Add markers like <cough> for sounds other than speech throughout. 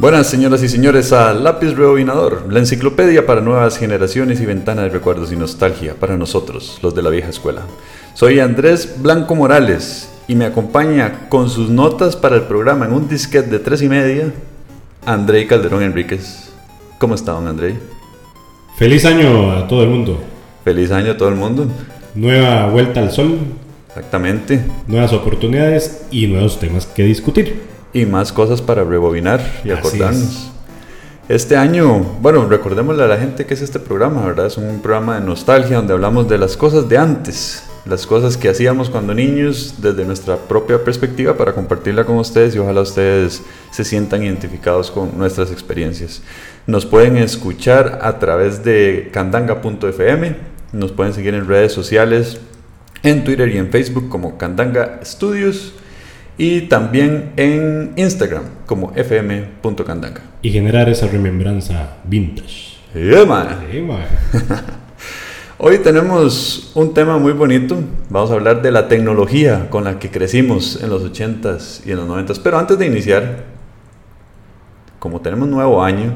Buenas señoras y señores a Lápiz Rebobinador, la enciclopedia para nuevas generaciones y ventana de recuerdos y nostalgia para nosotros, los de la vieja escuela. Soy Andrés Blanco Morales y me acompaña con sus notas para el programa en un disquete de tres y media, André Calderón Enríquez. ¿Cómo está, don André? Feliz año a todo el mundo. Feliz año a todo el mundo. Nueva vuelta al sol. Exactamente. Nuevas oportunidades y nuevos temas que discutir y más cosas para rebobinar y acordarnos. Este año, bueno, recordémosle a la gente que es este programa, ¿verdad? Es un programa de nostalgia donde hablamos de las cosas de antes, las cosas que hacíamos cuando niños desde nuestra propia perspectiva para compartirla con ustedes y ojalá ustedes se sientan identificados con nuestras experiencias. Nos pueden escuchar a través de candanga.fm, nos pueden seguir en redes sociales, en Twitter y en Facebook como Candanga Studios y también en Instagram como fm.candanga. Y generar esa remembranza vintage. <laughs> Hoy tenemos un tema muy bonito. Vamos a hablar de la tecnología con la que crecimos en los 80s y en los 90s. Pero antes de iniciar, como tenemos nuevo año,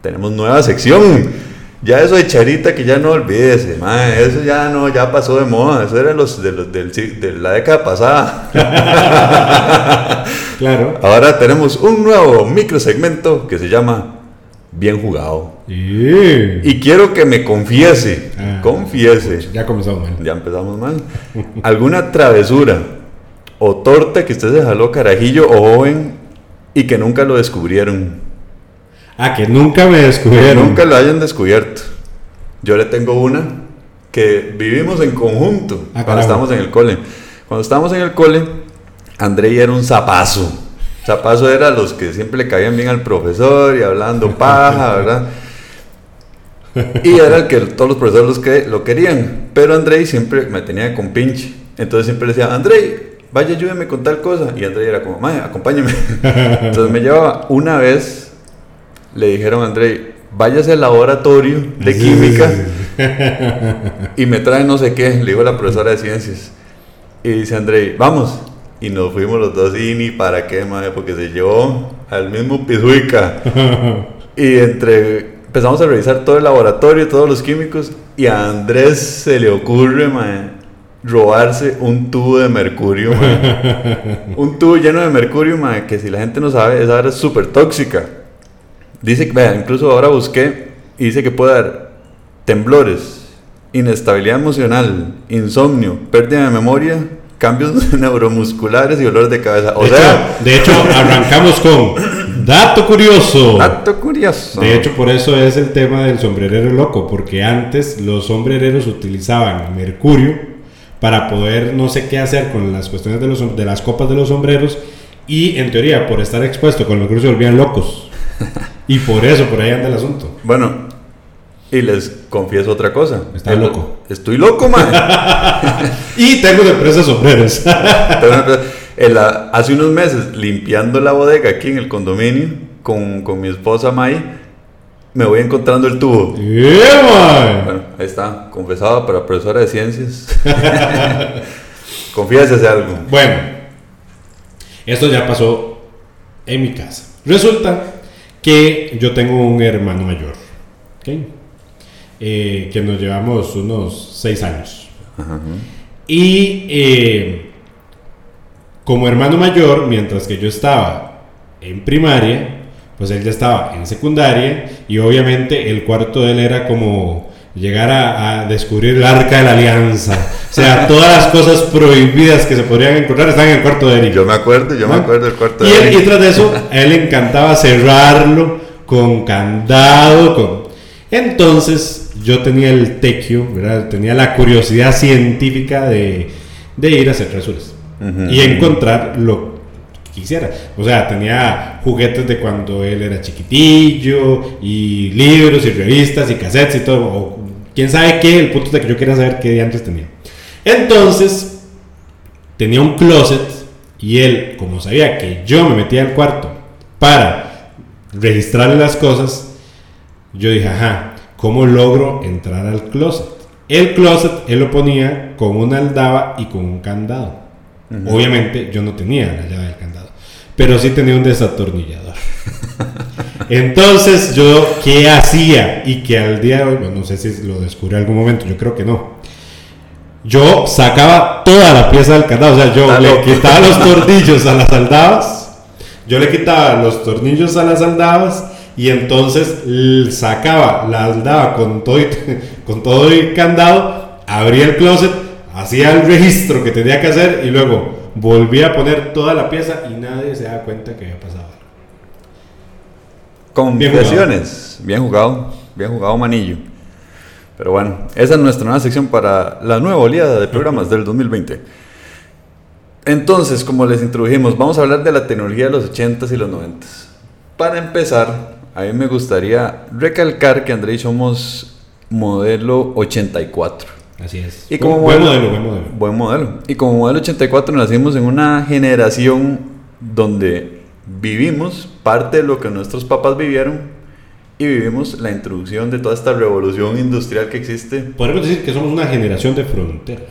tenemos nueva sección. Ya eso de charita que ya no olvides, eso ya no, ya pasó de moda, eso era los de, los, del, de la década pasada. <laughs> claro. Ahora tenemos un nuevo microsegmento que se llama Bien jugado. Y quiero que me confiese, ah, confiese. Ya comenzamos mal. Ya empezamos mal. Alguna travesura o torta que usted se jaló carajillo o joven y que nunca lo descubrieron. Ah, que nunca me descubrieron. nunca lo hayan descubierto. Yo le tengo una que vivimos en conjunto ah, cuando estábamos en el cole. Cuando estábamos en el cole, André era un zapazo. Zapazo era los que siempre le caían bien al profesor y hablando <laughs> paja, ¿verdad? Y era el que todos los profesores los que, lo querían. Pero André siempre me tenía con pinche. Entonces siempre decía, André, vaya, ayúdeme con tal cosa. Y André era como, acompáñeme. <laughs> Entonces me llevaba una vez le dijeron a André, váyase al laboratorio de química y me trae no sé qué, le dijo la profesora de ciencias. Y dice André, vamos. Y nos fuimos los dos y ni para qué, madre, porque se llevó al mismo pizuica. y entre empezamos a revisar todo el laboratorio, todos los químicos, y a Andrés se le ocurre, madre, robarse un tubo de mercurio, un tubo lleno de mercurio, madre, que si la gente no sabe, esa era súper tóxica. Dice que, vea, incluso ahora busqué y dice que puede dar temblores, inestabilidad emocional, insomnio, pérdida de memoria, cambios <laughs> neuromusculares y dolor de cabeza. O de sea, hecho, de hecho, arrancamos con dato curioso. Dato curioso. De hecho, por eso es el tema del sombrerero loco, porque antes los sombrereros utilizaban mercurio para poder no sé qué hacer con las cuestiones de, los, de las copas de los sombreros y en teoría por estar expuesto con el mercurio se volvían locos. Y por eso, por ahí anda el asunto. Bueno, y les confieso otra cosa. Está loco. Estoy loco, man. <laughs> y tengo de empresa sombreros. <laughs> hace unos meses, limpiando la bodega aquí en el condominio, con, con mi esposa May, me voy encontrando el tubo. bueno, ahí está, confesado para profesora de ciencias. <laughs> Confíase hace algo. Bueno, esto ya pasó en mi casa. Resulta que yo tengo un hermano mayor, eh, que nos llevamos unos seis años. Y eh, como hermano mayor, mientras que yo estaba en primaria, pues él ya estaba en secundaria y obviamente el cuarto de él era como llegar a, descubrir el arca de la alianza. O sea, todas las cosas prohibidas que se podrían encontrar están en el cuarto de él. Yo me acuerdo, yo me acuerdo del cuarto de él. Y tras de eso, a él le encantaba cerrarlo con candado. Con... Entonces, yo tenía el tequio, ¿verdad? Tenía la curiosidad científica de, de ir a hacer tresuras y encontrar lo que quisiera. O sea, tenía juguetes de cuando él era chiquitillo, y libros, y revistas, y cassettes, y todo quién sabe qué, el punto es de que yo quería saber qué antes tenía. Entonces, tenía un closet y él, como sabía que yo me metía al cuarto para registrarle las cosas, yo dije, ajá, ¿cómo logro entrar al closet? El closet él lo ponía con una aldaba y con un candado. Obviamente yo no tenía la llave del candado, pero sí tenía un desatornillador. <laughs> Entonces, yo, ¿qué hacía? Y que al día de hoy, no sé si lo descubrí en algún momento, yo creo que no. Yo sacaba toda la pieza del candado, o sea, yo le quitaba los <laughs> tornillos a las aldabas, yo le quitaba los tornillos a las aldabas y entonces sacaba la aldaba con todo, <laughs> con todo el candado, abría el closet, hacía el registro que tenía que hacer y luego volvía a poner toda la pieza y nadie se da cuenta que había pasado. Confesiones. Bien jugado. Bien jugado, Manillo. Pero bueno, esa es nuestra nueva sección para la nueva oleada de programas del 2020. Entonces, como les introdujimos, vamos a hablar de la tecnología de los 80s y los 90s. Para empezar, a mí me gustaría recalcar que André somos modelo 84. Así es. Y como buen modelo, buen modelo. Buen modelo. Y como modelo 84 nacimos en una generación donde vivimos parte de lo que nuestros papás vivieron y vivimos la introducción de toda esta revolución industrial que existe. Podemos decir que somos una generación de frontera.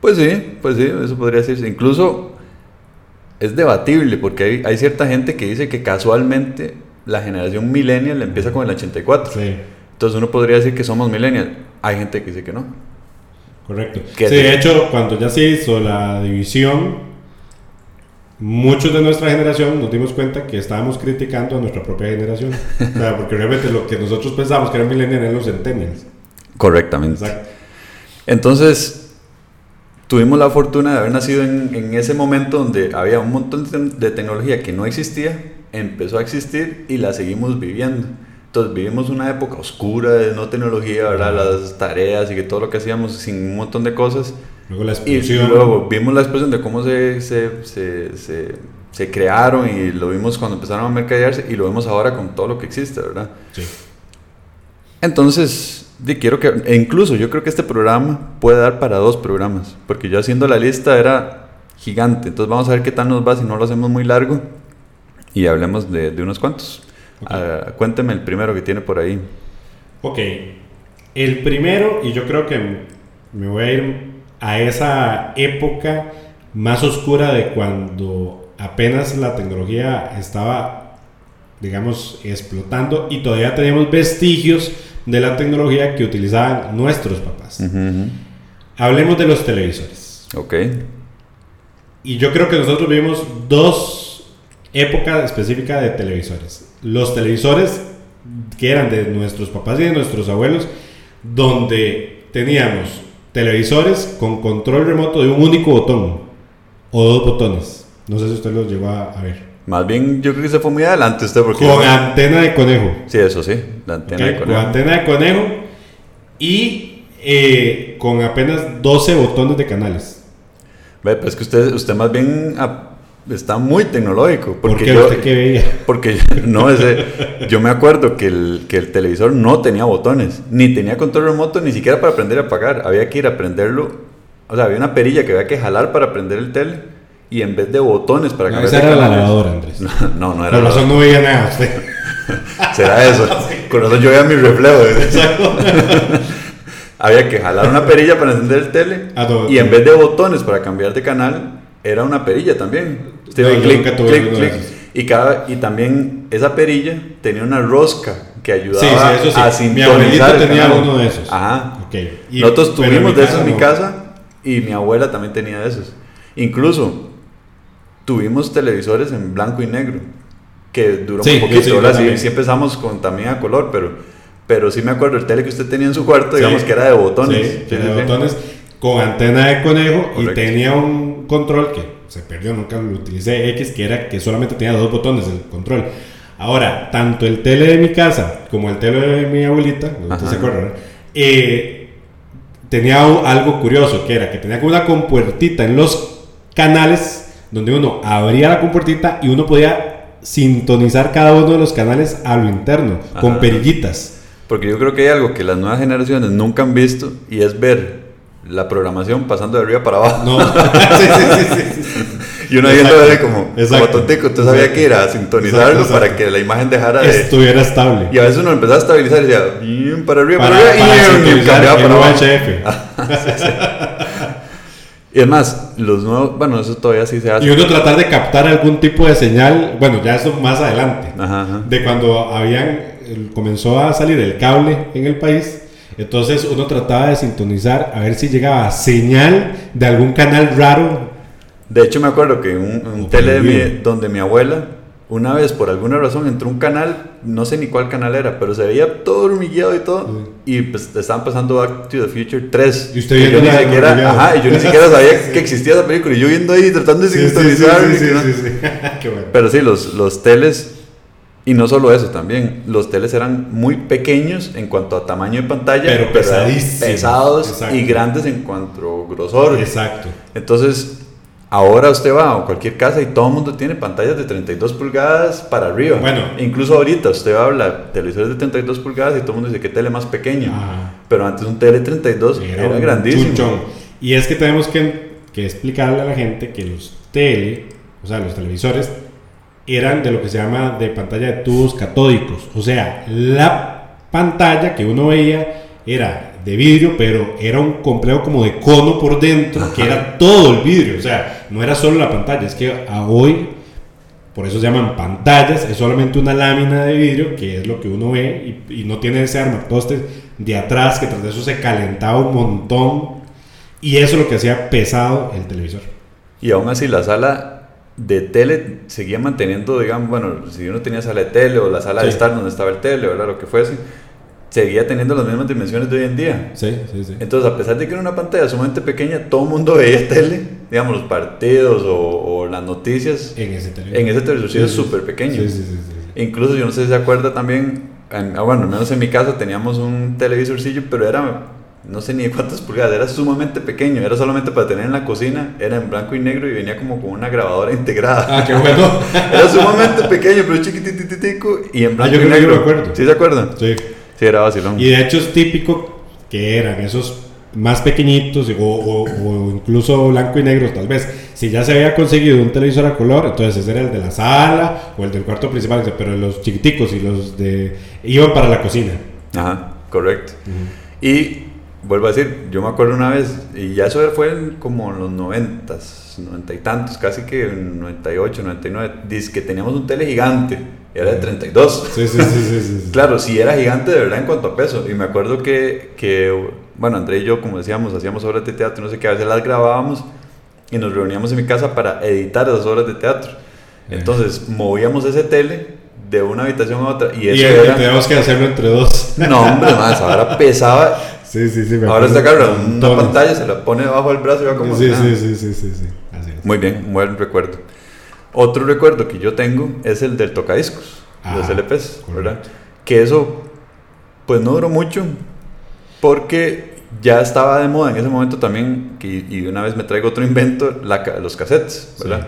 Pues sí, pues sí, eso podría decirse. Incluso es debatible porque hay, hay cierta gente que dice que casualmente la generación millennial empieza con el 84. Sí. Entonces uno podría decir que somos millennial. Hay gente que dice que no. Correcto. Sí, de hecho, cuando ya se hizo la división, muchos de nuestra generación nos dimos cuenta que estábamos criticando a nuestra propia generación. <laughs> porque realmente lo que nosotros pensamos que eran millennials eran los centennials. Correctamente. Exacto. Entonces, tuvimos la fortuna de haber nacido en, en, ese momento donde había un montón de tecnología que no existía, empezó a existir y la seguimos viviendo. Entonces vivimos una época oscura de no tecnología, ¿verdad? Las tareas y que todo lo que hacíamos sin un montón de cosas. Luego la explosión. Y luego vimos la explosión de cómo se, se, se, se, se crearon y lo vimos cuando empezaron a mercadearse y lo vemos ahora con todo lo que existe, ¿verdad? Sí. Entonces, quiero que, e incluso yo creo que este programa puede dar para dos programas, porque yo haciendo la lista era gigante. Entonces vamos a ver qué tal nos va si no lo hacemos muy largo y hablemos de, de unos cuantos. Ah, cuénteme el primero que tiene por ahí. Ok, el primero, y yo creo que me voy a ir a esa época más oscura de cuando apenas la tecnología estaba, digamos, explotando y todavía teníamos vestigios de la tecnología que utilizaban nuestros papás. Hablemos de los televisores. Ok. Y yo creo que nosotros vivimos dos épocas específicas de televisores los televisores que eran de nuestros papás y de nuestros abuelos, donde teníamos televisores con control remoto de un único botón o dos botones. No sé si usted los llegó a, ver. Más bien, yo creo que se fue muy adelante usted porque... Con antena de conejo. Sí, eso sí, la antena de conejo. Con antena de conejo y eh, con apenas 12 botones de canales. Ve, pues que usted, usted más bien está muy tecnológico. Porque ¿Por qué usted qué veía? <laughs> Porque no, ese, yo me acuerdo que el, que el televisor no tenía botones, ni tenía control remoto, ni siquiera para aprender a apagar. Había que ir a prenderlo. O sea, había una perilla que había que jalar para prender el tele y en vez de botones para cambiar. esa era la lavadora, Andrés. <laughs> No, no, era. Con razón no veía nada usted. <laughs> Será eso. Con razón yo veía mi reflejo. Exacto. había que jalar una perilla para encender el tele y en vez de botones para cambiar de canal, era una perilla también. Usted clic, clic, clic. Y, cada, y también esa perilla tenía una rosca que ayudaba a sintonizar. Mi tenía uno de esos. Ajá. Okay. Nosotros tuvimos de esos en mi casa y mi abuela también tenía de esos. Incluso tuvimos televisores en blanco y negro que duró un poquito. Ahora sí, sí, empezamos con también a color, pero, pero sí me acuerdo el tele que usted tenía en su cuarto, digamos que era de botones. Sí, de botones con antena de conejo y tenía un control que se perdió, nunca lo utilicé X, que era que solamente tenía dos botones el control. Ahora, tanto el tele de mi casa como el tele de mi abuelita, se acuerdan, eh, tenía algo curioso, que era que tenía como una compuertita en los canales donde uno abría la compuertita y uno podía sintonizar cada uno de los canales a lo interno, con perillitas. Porque yo creo que hay algo que las nuevas generaciones nunca han visto y es ver la programación pasando de arriba para abajo. No. <laughs> sí, sí, sí, sí, Y uno viendo como, como tontico, usted sabía que ir a sintonizarlo para que la imagen dejara de... Estuviera estable. Y a veces uno empezaba a estabilizar y decía, bien para arriba, para, arriba, y, cambiaba para abajo. <laughs> Y es más, los nuevos, bueno, eso todavía sí se hace. Y uno tratar de captar algún tipo de señal, bueno, ya eso más adelante, de cuando habían, comenzó a salir el cable en el país, entonces uno trataba de sintonizar a ver si llegaba señal de algún canal raro. De hecho me acuerdo que un, un tele donde mi abuela una vez por alguna razón entró un canal, no sé ni cuál canal era, pero se veía todo hormigueado y todo. Y pues estaban pasando Back to the Future 3. Y usted yo ni siquiera, ajá, y yo ni siquiera <laughs> sabía que existía esa película. Y yo viendo ahí tratando de sintonizar. Pero sí, los, los teles, y no solo eso también, los teles eran muy pequeños en cuanto a tamaño de pantalla, pero, pesados y grandes en cuanto a grosor. Exacto. Entonces Ahora usted va a cualquier casa y todo el mundo tiene pantallas de 32 pulgadas para arriba. Bueno. Incluso ahorita usted habla de televisores de 32 pulgadas y todo el mundo dice que tele más pequeño. Pero antes un tele 32 era, grandísimo. Y es que tenemos que, que, explicarle a la gente que los tele, o sea, los televisores, eran de lo que se llama de pantalla de tubos catódicos. O sea, la pantalla que uno veía era de vidrio, pero era un complejo como de cono por dentro, que era todo el vidrio, o sea, no era solo la pantalla, es que a hoy, por eso se llaman pantallas, es solamente una lámina de vidrio, que es lo que uno ve, y, no tiene ese armatoste de atrás, que tras de eso se calentaba un montón, y eso es lo que hacía pesado el televisor. Y aún así la sala de tele seguía manteniendo, digamos, bueno, si uno tenía sala de tele o la sala de estar donde estaba el tele, o era lo que fuese, seguía teniendo las mismas dimensiones de hoy en día. Sí, sí, sí. Entonces, a pesar de que era una pantalla sumamente pequeña, todo el mundo veía tele, digamos, los partidos o, las noticias. En ese televisor. En ese televisor es súper pequeño. Sí, sí, sí, Incluso, yo no sé si se acuerda también, ah, bueno, al menos en mi casa teníamos un televisorcillo, pero era, no sé ni de cuántas pulgadas, era sumamente pequeño, era solamente para tener en la cocina, era en blanco y negro y venía como con una grabadora <laughs> integrada. Ah, qué bueno. <laughs> era sumamente pequeño, pero chiquitititico y en blanco ah, yo y negro. Me acuerdo. ¿Sí se acuerdan? Sí. Sí, era vacilón. Y de hecho es típico que eran esos más pequeñitos o, incluso blanco y negro tal vez. Si ya se había conseguido un televisor a color, entonces ese era el de la sala o el del cuarto principal, pero los chiquiticos y los de... iban para la cocina. Ajá, correcto. Y vuelvo a decir, yo me acuerdo una vez, y ya eso fue como en los noventas, noventa y tantos, casi que en 98, 99, dice que teníamos un tele gigante era de 32. Sí, sí, sí, sí, claro, sí era gigante de verdad en cuanto a peso. Y me acuerdo que, que, bueno, André y yo, como decíamos, hacíamos obras de teatro, no sé qué, a veces las grabábamos y nos reuníamos en mi casa para editar esas obras de teatro. Entonces, movíamos ese tele de una habitación a otra. Y, eso y teníamos que hacerlo entre dos. No, hombre, más, ahora pesaba. Sí, sí, sí. ahora está claro, una pantalla, se la pone debajo del brazo y va como. Sí, sí, sí, sí, sí, sí. Muy bien, un buen recuerdo. Otro recuerdo que yo tengo es el del tocadiscos, los LPs, ¿verdad? Que eso, pues no duró mucho, porque ya estaba de moda en ese momento también, y una vez me traigo otro invento, los cassettes, ¿verdad?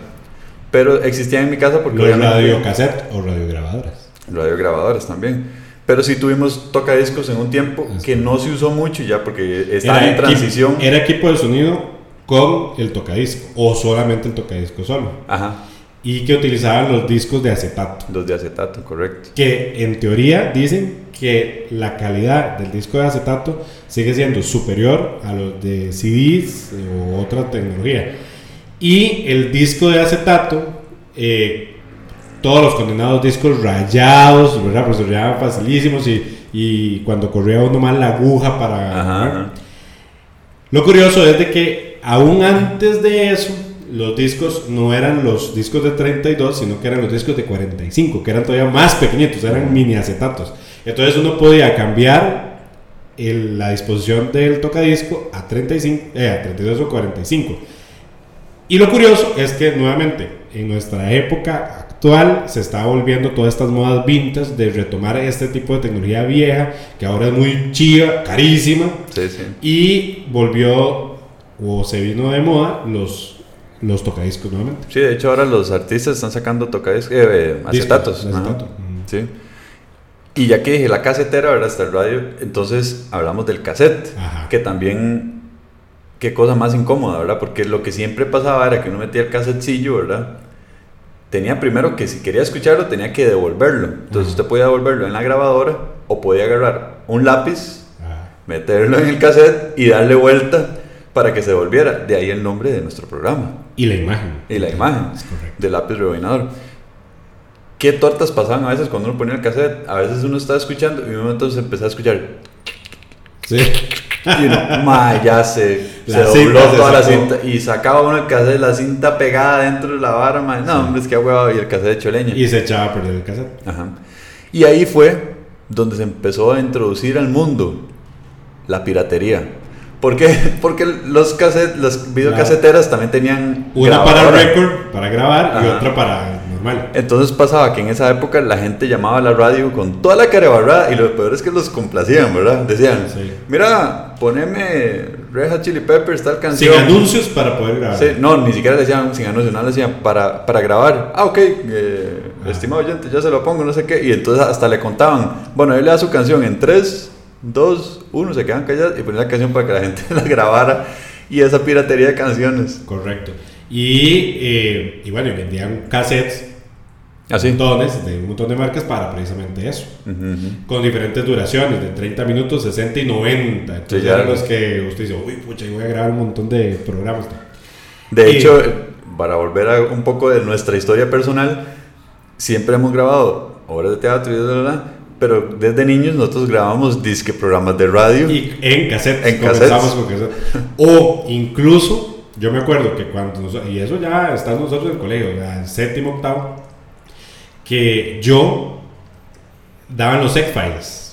Pero existían en mi casa porque... ¿Los radio cassette o radiograbadoras? Radiograbadoras también. Pero sí tuvimos tocadiscos en un tiempo que no se usó mucho ya porque estaba en transición. era equipo de sonido con el tocadisco o solamente el tocadisco solo. Ajá y que utilizaban los discos de acetato. Los de acetato, correcto. Que en teoría dicen que la calidad del disco de acetato sigue siendo superior a los de CDs o otra tecnología. Y el disco de acetato, eh, todos los condenados discos rayados, ¿verdad? Pues se rayaban facilísimos y, y, cuando corría uno mal la aguja para... Lo curioso es de que aún antes de eso, los discos no eran los discos de 32, sino que eran los discos de 45, que eran todavía más pequeñitos, eran mini acetatos. Entonces uno podía cambiar la disposición del tocadisco a, 35, eh, a 32 o 45. Y lo curioso es que nuevamente en nuestra época actual se está volviendo todas estas modas vintage de retomar este tipo de tecnología vieja que ahora es muy chiva, carísima. Y volvió o se vino de moda los los tocadiscos nuevamente. Sí, de hecho ahora los artistas están sacando tocadiscos, eh, eh acetatos. Sí. Y ya que dije la casetera, ¿verdad? Hasta el radio, entonces hablamos del cassette, que también, qué cosa más incómoda, ¿verdad? Porque lo que siempre pasaba era que uno metía el cassetcillo, ¿verdad? Tenía primero que si quería escucharlo tenía que devolverlo. Entonces usted podía devolverlo en la grabadora o podía agarrar un lápiz, meterlo en el cassette y darle vuelta para que se volviera. De ahí el nombre de nuestro programa. Y la imagen. Y la imagen del lápiz rebobinador. ¿Qué tortas pasaban a veces cuando uno ponía el cassette? A veces uno estaba escuchando y un momento se empezaba a escuchar. Sí. Y uno, ya se, se dobló toda la cinta y sacaba uno el cassette, la cinta pegada dentro de la barra, No, hombre, es que huevado y el cassette hecho leña. Y se echaba a perder el cassette. Ajá. Y ahí fue donde se empezó a introducir al mundo la piratería. ¿Por qué? <laughs> Porque los cassette, las videocaseteras también tenían una para record, para grabar y otra para entonces pasaba que en esa época la gente llamaba a la radio con toda la carebarrada y lo peor es que los complacían, ¿verdad? Decían, mira, poneme Reja Chili Peppers, tal canción. Sin anuncios para poder grabar. Sí, no, ni siquiera decían sin anuncios, no decían para, para grabar. Ah, ok, eh, ah. estimado oyente, ya se lo pongo, no sé qué. Y entonces hasta le contaban, bueno, él le da su canción en 3, 2, 1, se quedan callados y ponían la canción para que la gente <laughs> la grabara. Y esa piratería de canciones. Correcto. Y, eh, y bueno, vendían cassettes ¿Ah, montones, de un montón de marcas para precisamente eso. Con diferentes duraciones, de 30 minutos, 60 y 90. Entonces ya los que usted dice, uy, pucha, yo voy a grabar un montón de programas. De hecho, para volver a un poco de nuestra historia personal, siempre hemos grabado obras de teatro y de pero desde niños nosotros grabamos disque programas de radio. Y en cassette. En comenzamos con cassette. <laughs> o incluso, yo me acuerdo que cuando, y eso ya está nosotros en el colegio, en séptimo, octavo, que yo daban los X-Files.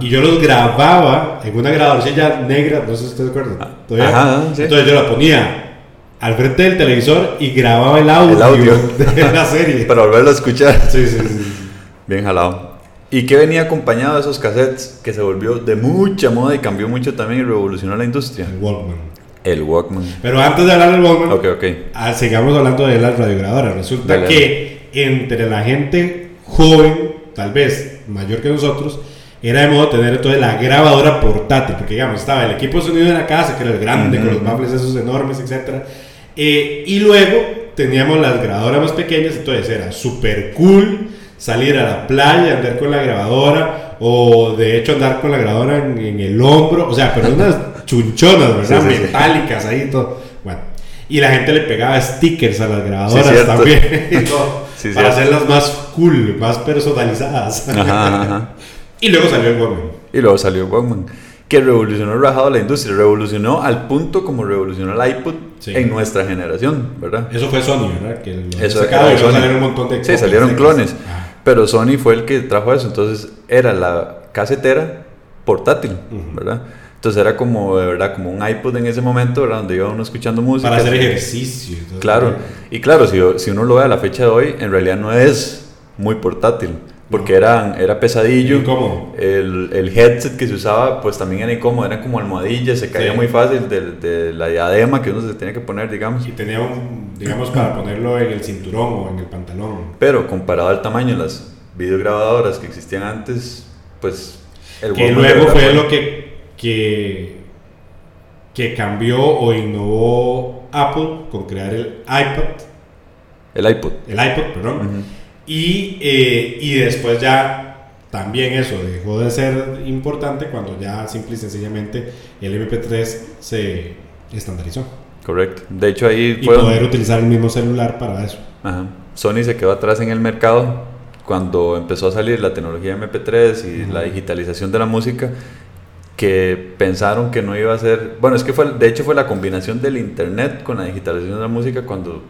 Y yo los grababa en una grabadora negra, no sé si ustedes acuerdan. Ajá, Entonces yo la ponía al frente del televisor y grababa el audio, el audio. <laughs> de la serie. <laughs> Para volverlo a escuchar. Sí, sí, sí. Bien jalado. ¿Y qué venía acompañado de esos cassettes que se volvió de mucha moda y cambió mucho también y revolucionó la industria? El Walkman. El Walkman. Pero antes de hablar del Walkman, okay, okay. Ah, sigamos hablando de las radiograbadoras. Resulta que entre la gente joven, tal vez mayor que nosotros, era de modo tener entonces la grabadora portátil, porque digamos, estaba el equipo de sonido en la casa, que era el grande, con los baffles esos enormes, etc. Eh, y luego teníamos las grabadoras más pequeñas, entonces era súper cool salir a la playa, andar con la grabadora, o de hecho andar con la grabadora en, el hombro, o sea, pero <laughs> unas chunchonas, ¿verdad? Metálicas ahí todo. Bueno, y la gente le pegaba stickers a las grabadoras también. <laughs> y todo para hacerlas más cool, más personalizadas. <laughs> y luego salió el Walkman. Y luego salió el Walkman. Que revolucionó rajado la industria, revolucionó al punto como revolucionó el iPod en nuestra generación, ¿verdad? Eso fue Sony, ¿verdad? Que eso sacaba, salieron un montón de Sí, salieron clones. Pero Sony fue el que trajo eso, entonces era la casetera portátil, ¿verdad? Entonces era como, de verdad, como un iPod en ese momento, ¿verdad? Donde iba uno escuchando música. Para hacer ejercicio. claro. Y claro, si, si, uno lo ve a la fecha de hoy, en realidad no es muy portátil. Porque era, era pesadillo. ¿Cómo? El, el, headset que se usaba, pues también era incómodo. Eran como almohadillas, se caía muy fácil de, de, la diadema que uno se tenía que poner, digamos. Y tenía un, digamos, para ponerlo en el cinturón o en el pantalón. Pero comparado al tamaño de las videograbadoras que existían antes, pues... El que luego fue lo que que, que cambió o innovó Apple con crear el iPad. El iPod. El iPod, perdón. y, eh, y después ya también eso dejó de ser importante cuando ya simple y sencillamente el MP3 se estandarizó. Correcto. De hecho ahí y poder utilizar el mismo celular para eso. Ajá. Sony se quedó atrás en el mercado cuando empezó a salir la tecnología MP3 y la digitalización de la música que pensaron que no iba a ser, bueno, es que fue, de hecho fue la combinación del internet con la digitalización de la música cuando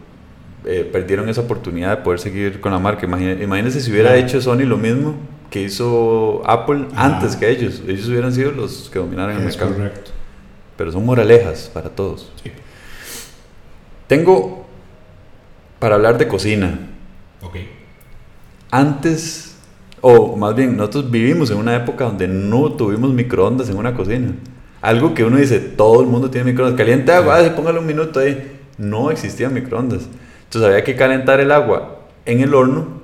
eh, perdieron esa oportunidad de poder seguir con la marca. Imagínense, si hubiera hecho Sony lo mismo que hizo Apple antes que ellos, ellos hubieran sido los que dominaran el mercado. Correcto. Pero son moralejas para todos. Tengo para hablar de cocina. Ok. Antes o más bien, nosotros vivimos en una época donde no tuvimos microondas en una cocina. Algo que uno dice, todo el mundo tiene microondas. Caliente agua, ah, póngale un minuto ahí. No existían microondas. Entonces había que calentar el agua en el horno,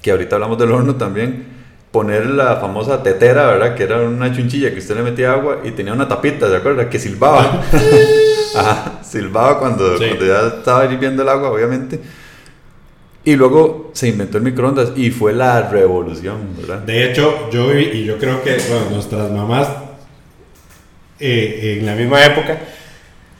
que ahorita hablamos del horno también. Poner la famosa tetera, ¿verdad? Que era una chunchilla que usted le metía agua y tenía una tapita, ¿de acuerdo? Que silbaba. <laughs> Ajá, silbaba cuando, cuando ya estaba hirviendo el agua, obviamente. Y luego se inventó el microondas y fue la revolución, ¿verdad? De hecho, yo y yo creo que nuestras mamás eh, en la misma época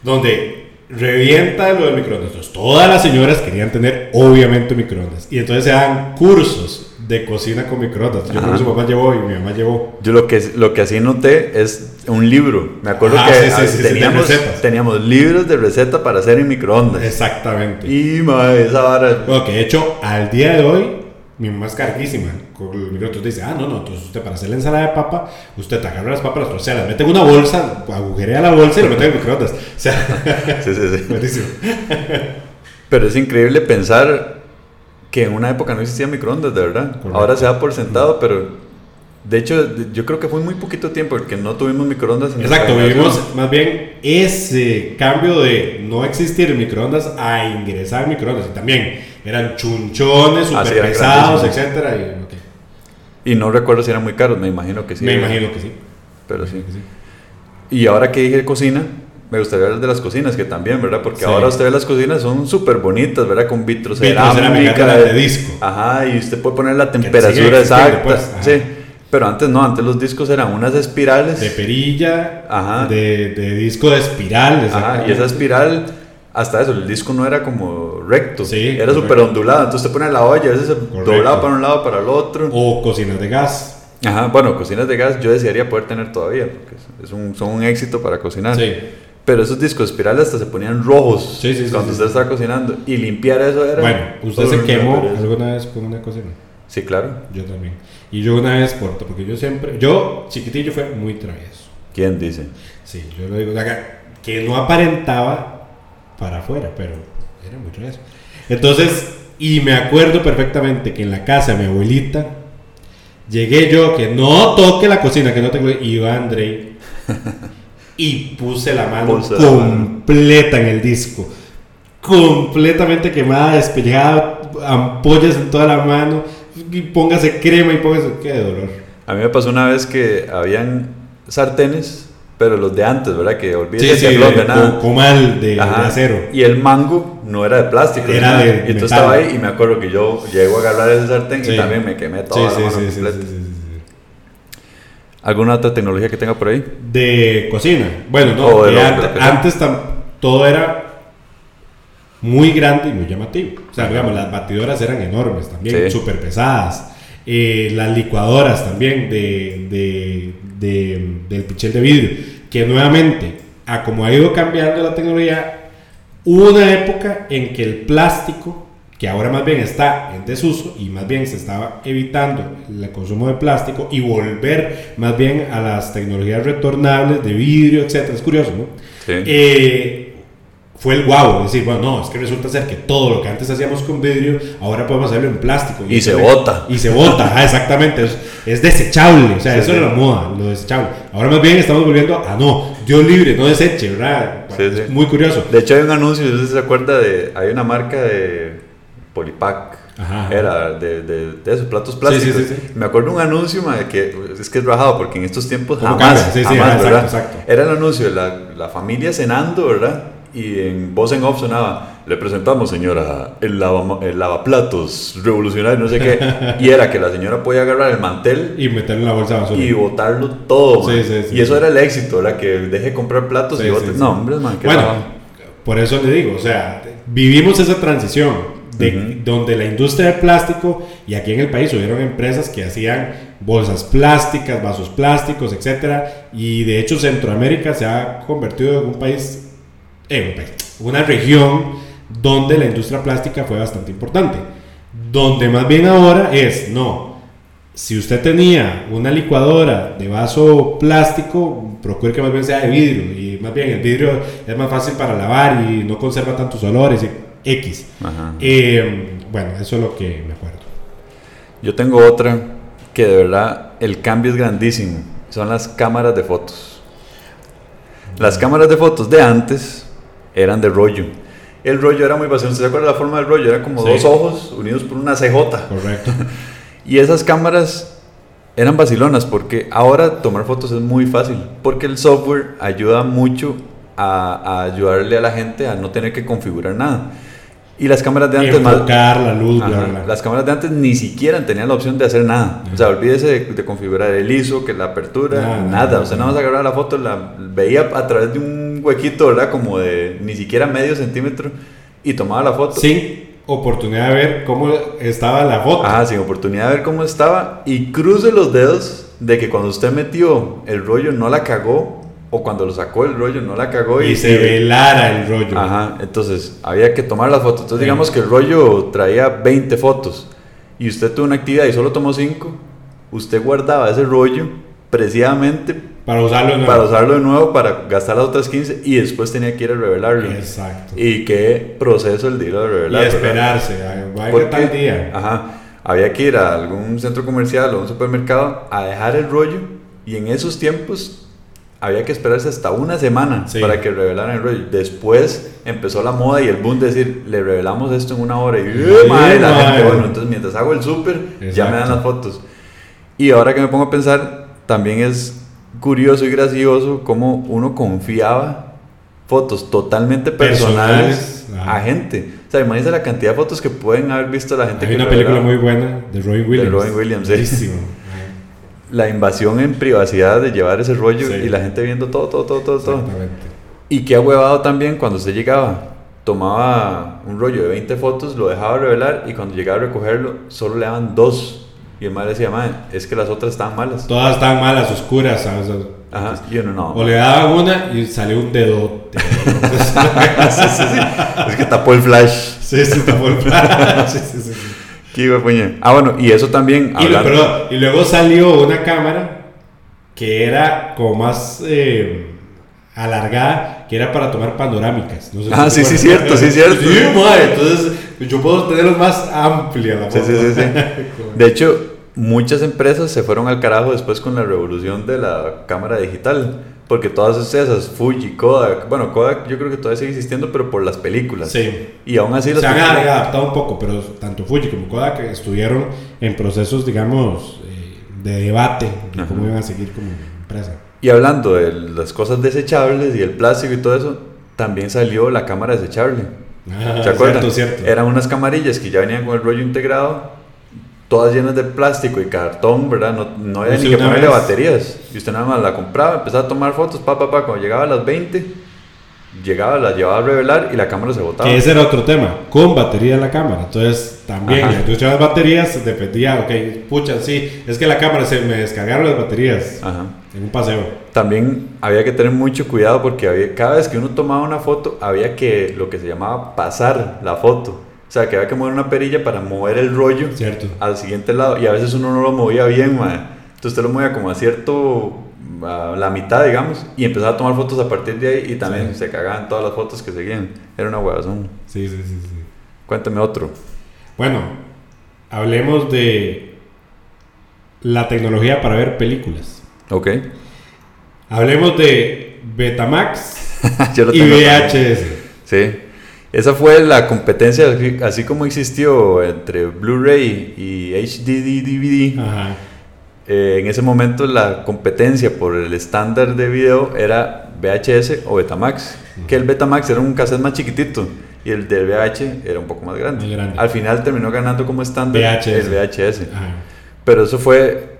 donde revienta lo del microondas. Entonces, todas las señoras querían tener, obviamente, microondas. Y entonces se dan cursos de cocina con microondas. Yo creo que su papá llevó y mi mamá llevó. Yo lo que, lo que así noté es un libro. Me acuerdo que sí, sí, teníamos, teníamos libros de receta para hacer en microondas. Exactamente. Y madre, esa vara. Bueno, que de hecho, al día de hoy, mi mamá es carguísima con el microondas. Dice, ah, no, no, entonces usted para hacer la ensalada de papa, usted te agarra las papas, o sea, las mete en una bolsa, agujerea la bolsa y lo mete en el microondas. <laughs> O sea, sí, sí, sí. <laughs> Buenísimo. Pero es increíble pensar que en una época no existía microondas, de verdad. Ahora se da por sentado, pero de hecho yo creo que fue muy poquito tiempo porque no tuvimos microondas. En Exacto, vivimos más bien ese cambio de no existir microondas a ingresar microondas. Y también eran chunchones, super pesados, etcétera. Y, no recuerdo si eran muy caros, me imagino que sí. Me imagino que sí. Pero sí. sí. Y ahora que dije cocina, me gustaría hablar de las cocinas, que también, ¿verdad? Porque ahora usted ve las cocinas, son súper bonitas, ¿verdad? Con vitrocerámica. de disco. Ajá, y usted puede poner la temperatura exacta. Pues, sí. Pero antes no, antes los discos eran unas espirales. De perilla, Ajá. De, de disco de espiral. Ajá, y esa espiral, hasta eso, el disco no era como recto. Sí. Era súper ondulado. Entonces usted pone la olla, a veces se doblaba para un lado, para el otro. O cocinas de gas. Ajá, bueno, cocinas de gas yo desearía poder tener todavía, porque es un, son un éxito para cocinar. Sí. Pero esos discos espirales hasta se ponían rojos cuando usted estaba cocinando. Y limpiar eso era. Bueno, ¿usted se quemó alguna vez con una cocina? Sí, claro. Yo también. Y yo una vez por porque yo siempre. Yo, chiquitillo, fue muy travieso. ¿Quién dice? Sí, yo lo digo. Que no aparentaba para afuera, pero era muy travieso. Entonces, y me acuerdo perfectamente que en la casa de mi abuelita. Llegué yo, que no toque la cocina, que no tengo. Y Andrei. <laughs> y puse la mano completa en el disco. Completamente quemada, despellejada, ampollas en toda la mano. Y póngase crema y póngase. ¡Qué dolor! A mí me pasó una vez que habían sartenes, pero los de antes, ¿verdad? Que olvídese sí, sí, de, nada. Comal de, acero. Y el mango no era de plástico. Era de. Y entonces estaba ahí y me acuerdo que yo llego a agarrar ese sartén y también me quemé toda la mano completa. ¿Alguna otra tecnología que tenga por ahí? De cocina. Bueno, no, antes, todo era muy grande y muy llamativo. O sea, digamos, las batidoras eran enormes también, súper pesadas. Eh, las licuadoras también de, del pichel de vidrio. Que nuevamente, a como ha ido cambiando la tecnología, hubo una época en que el plástico que ahora más bien está en desuso y más bien se estaba evitando el consumo de plástico y volver más bien a las tecnologías retornables de vidrio, etcétera. Es curioso, ¿no? Eh, fue el guau, decir, bueno, no, es que resulta ser que todo lo que antes hacíamos con vidrio, ahora podemos hacerlo en plástico. Y, se bota. Y se bota, exactamente, es, desechable, o sea, eso era la moda, lo desechable. Ahora más bien estamos volviendo a, no, Dios libre, no deseche, ¿verdad? es muy curioso. De hecho hay un anuncio, no sé si se acuerda de, hay una marca de Polipac. Era de, de, de, esos platos plásticos. Me acuerdo un anuncio de que es que es rajado porque en estos tiempos jamás, jamás ¿verdad? Era el anuncio de la, la, familia cenando, ¿verdad? Y en voz en off sonaba, le presentamos señora el, lava, el lavaplatos revolucionario, no sé qué. <laughs> y era que la señora podía agarrar el mantel y meterlo en la bolsa de basura. Y botarlo todo. y eso era el éxito, la que deje comprar platos y bote. No, hombre, man, Bueno, por eso le digo, o sea, vivimos esa transición de, donde la industria del plástico, y aquí en el país hubieron empresas que hacían bolsas plásticas, vasos plásticos, etcétera, y de hecho Centroamérica se ha convertido en un país, en un país, una región donde la industria plástica fue bastante importante. Donde más bien ahora es, no, si usted tenía una licuadora de vaso plástico, procure que más bien sea de vidrio, y más bien el vidrio es más fácil para lavar y no conserva tantos olores. Y, X. Eh, bueno, eso es lo que me acuerdo. Yo tengo otra que de verdad el cambio es grandísimo. Son las cámaras de fotos. Las cámaras de fotos de antes eran de rollo. El rollo era muy básico. ¿Se acuerda la forma del rollo? Era como dos ojos unidos por una CJ. Correcto. <laughs> y esas cámaras eran vacilonas porque ahora tomar fotos es muy fácil. Porque el software ayuda mucho a, a ayudarle a la gente a no tener que configurar nada. Y las cámaras de antes más. la luz, Las cámaras de antes ni siquiera tenían la opción de hacer nada. O sea, olvídese de, configurar el ISO, que la apertura, nada. O sea, nada más agarraba la foto, la veía a través de un huequito, ¿verdad? Como de ni siquiera medio centímetro y tomaba la foto. Sin oportunidad de ver cómo estaba la foto. Ah, sin oportunidad de ver cómo estaba y cruce los dedos de que cuando usted metió el rollo no la cagó o cuando lo sacó el rollo no la cagó y, se velara el rollo. Ajá, entonces había que tomar las fotos. Entonces digamos que el rollo traía 20 fotos y usted tuvo una actividad y solo tomó 5, usted guardaba ese rollo precisamente para usarlo de nuevo. Para usarlo de nuevo, para gastar las otras 15 y después tenía que ir a revelarlo. Exacto. Y qué proceso el día de revelar. Y esperarse, vaya tal día. Ajá, había que ir a algún centro comercial o un supermercado a dejar el rollo y en esos tiempos había que esperarse hasta una semana para que revelaran el rollo. Después empezó la moda y el boom de decir, le revelamos esto en una hora. Y ¡eh, madre, la gente, bueno, entonces mientras hago el súper, ya me dan las fotos. Y ahora que me pongo a pensar, también es curioso y gracioso cómo uno confiaba fotos totalmente personales, a gente. O sea, imagínense la cantidad de fotos que pueden haber visto la gente. Hay una película muy buena de Robin Williams. De Robin Williams, sí <laughs> la invasión en privacidad de llevar ese rollo y la gente viendo todo, todo, todo, todo, todo. Y ha huevado también cuando usted llegaba, tomaba un rollo de 20 fotos, lo dejaba revelar y cuando llegaba a recogerlo solo le daban dos. Y el madre decía, madre, es que las otras estaban malas. Todas estaban malas, oscuras, ¿sabes? Ajá, y uno no. O le daban una y salió un dedo. <laughs> Es que tapó el flash. Sí, sí, tapó el flash. <laughs> sí, sí, sí. Ah, bueno, y eso también. Y, y luego salió una cámara que era como más eh, alargada, que era para tomar panorámicas. ah, sí, sí, cierto, sí, cierto. Sí, madre, entonces yo puedo tenerlos más amplia la sí, sí, sí, sí. <laughs> De hecho, muchas empresas se fueron al carajo después con la revolución de la cámara digital porque todas esas, Fuji, Kodak, bueno, Kodak yo creo que todavía sigue existiendo, pero por las películas. Sí. Y aún así Se han adaptado un poco, pero tanto Fuji como Kodak estuvieron en procesos, digamos, eh, de debate de cómo iban a seguir como empresa. Y hablando de las cosas desechables y el plástico y todo eso, también salió la cámara desechable. Ah, ¿Se acuerdan? Cierto, cierto. Eran unas camarillas que ya venían con el rollo integrado todas llenas de plástico y cartón, ¿verdad? No, no había ni que ponerle baterías. Y usted nada más la compraba, empezaba a tomar fotos, pa, pa, pa. Cuando llegaba a las 20, llegaba, la llevaba a revelar y la cámara se botaba. Que ese era otro tema, con batería la cámara. Entonces, también, tú echabas baterías, dependía, ok, pucha, sí, es que la cámara se me descargaron las baterías Ajá. en un paseo. También había que tener mucho cuidado porque había, cada vez que uno tomaba una foto, había que, lo que se llamaba pasar la foto. O sea, que había que mover una perilla para mover el rollo Cierto. al siguiente lado. Y a veces uno no lo movía bien, man. Entonces usted lo movía como a cierto, a la mitad, digamos, y empezaba a tomar fotos a partir de ahí y también se cagaban todas las fotos que seguían. Era una huevazón. Sí, sí, sí, sí. Cuéntame otro. Bueno, hablemos de la tecnología para ver películas. Ok. Hablemos de Betamax <laughs> y VHS. Sí. Esa fue la competencia, así como existió entre Blu-ray y HD DVD. Eh, en ese momento la competencia por el estándar de video era VHS o Betamax, que el Betamax era un cassette más chiquitito y el del VH era un poco más grande. Al final terminó ganando como estándar el VHS. Pero eso fue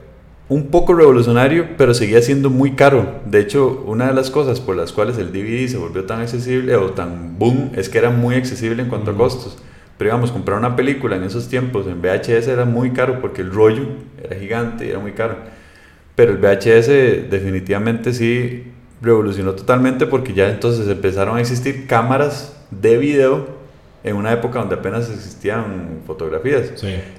un poco revolucionario, pero seguía siendo muy caro. De hecho, una de las cosas por las cuales el DVD se volvió tan accesible o tan boom es que era muy accesible en cuanto a costos. Pero digamos, comprar una película en esos tiempos en VHS era muy caro porque el rollo era gigante y era muy caro. Pero el VHS definitivamente sí revolucionó totalmente porque ya entonces empezaron a existir cámaras de video en una época donde apenas existían fotografías.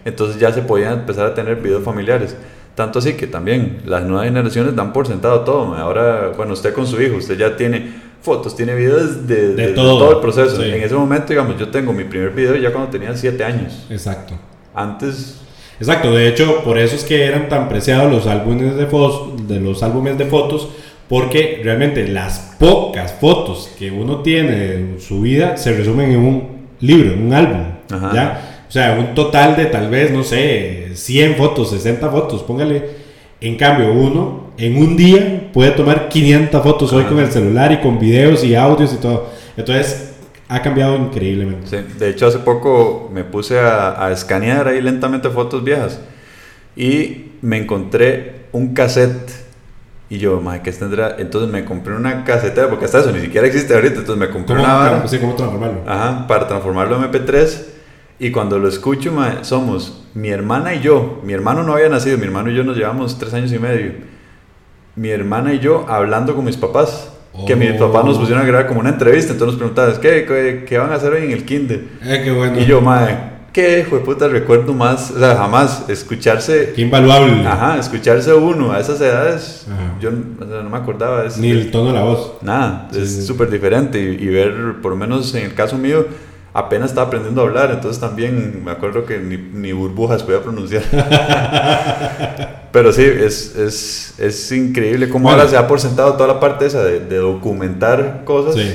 Entonces ya se podían empezar a tener videos familiares. Tanto así que también las nuevas generaciones dan por sentado todo. Ahora, bueno, usted con su hijo, usted ya tiene fotos, tiene videos de, todo. el proceso. En ese momento, digamos, yo tengo mi primer video ya cuando tenía 7 años. Exacto. Antes... Exacto, de hecho, por eso es que eran tan preciados los álbumes de fotos, de los álbumes de fotos, porque realmente las pocas fotos que uno tiene de su vida se resumen en un libro, en un álbum. ¿ya? O sea, un total de tal vez, no sé, 100 fotos, 60 fotos, póngale. En cambio, uno en un día puede tomar 500 fotos hoy con el celular y con videos y audios y todo. Entonces, ha cambiado increíblemente. Sí, de hecho, hace poco me puse a, a escanear ahí lentamente fotos viejas y me encontré un cassette Y yo, madre, ¿qué tendrá? Entonces me compré una casetera, porque hasta eso ni siquiera existe ahorita. Entonces me compré una vara. Sí, ¿cómo transformarlo? Ajá, para transformarlo en MP3. Y cuando lo escucho, madre, somos mi hermana y yo. Mi hermano no había nacido, mi hermano y yo nos llevamos tres años y medio. Mi hermana y yo hablando con mis papás. Que mis papás nos pusieron a grabar como una entrevista. Entonces nos preguntaban, ¿qué, qué, qué van a hacer hoy en el kinder? Eh, qué bueno. Y yo, madre que fue puta recuerdo más, o sea, jamás escucharse. Qué invaluable. Ajá, escucharse uno a esas edades, yo no me acordaba. Es, Ni el tono de la voz. Nada, es súper diferente y, ver, por lo menos en el caso mío, apenas estaba aprendiendo a hablar, entonces también me acuerdo que ni, ni burbujas podía pronunciar. <laughs> Pero sí, es, es, es increíble cómo ahora se ha por sentado toda la parte esa de, de documentar cosas. Sí.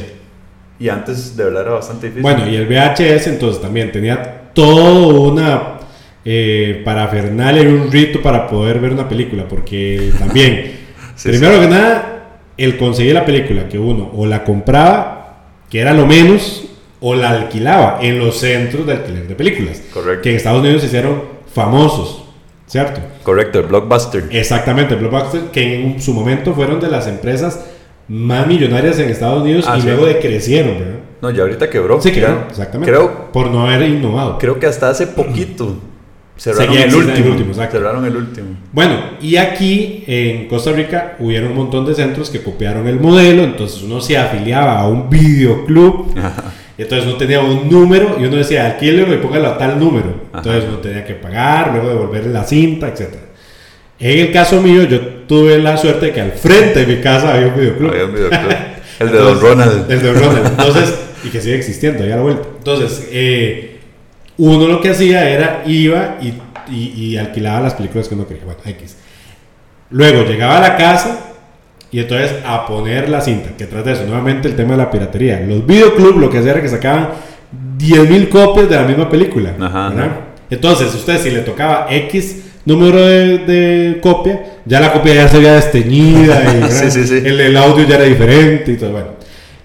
Y antes de verdad era bastante difícil. Bueno, y el VHS entonces también tenía todo una eh, parafernalia y un rito para poder ver una película, porque <laughs> también, primero que nada, el conseguir la película, que uno o la compraba, que era lo menos, o la alquilaba en los centros de alquiler de películas. Correcto. Que en Estados Unidos se hicieron famosos, ¿cierto? Correcto, el Blockbuster. Exactamente, el Blockbuster, que en su momento fueron de las empresas más millonarias en Estados Unidos Ah, y sí. luego decrecieron, ¿verdad? No, ya ahorita quebró. Sí, Ya. creo, exactamente. Creo, Por no haber innovado. creo que hasta hace poquito <clears throat> cerraron el último. el último, exacto. cerraron el último. Bueno, y aquí en Costa Rica hubieron un montón de centros que copiaron el modelo, entonces uno se afiliaba a un videoclub, <laughs> entonces uno tenía un número y uno decía, alquílelo y póngalo a tal número. Entonces uno tenía que pagar, luego devolverle la cinta, etc. En el caso mío, yo tuve la suerte de que al frente de mi casa había un videoclub. Había un videoclub. <laughs> El de Entonces, Don Ronald. El de Don Ronald. Entonces, y que sigue existiendo, ya a la vuelta. Entonces, eh, uno lo que hacía era iba y, y- y alquilaba las películas que uno quería. Bueno, X. Luego llegaba a la casa y entonces a poner la cinta. Que tras de eso, nuevamente el tema de la piratería. Los videoclubs lo que hacían era que sacaban 10.000 copias de la misma película. Ajá, ¿verdad? Entonces, usted si le tocaba X número de, de copia, ya la copia ya se veía desteñida y. <laughs> Sí, sí, sí. El, el audio ya era diferente y todo. Bueno,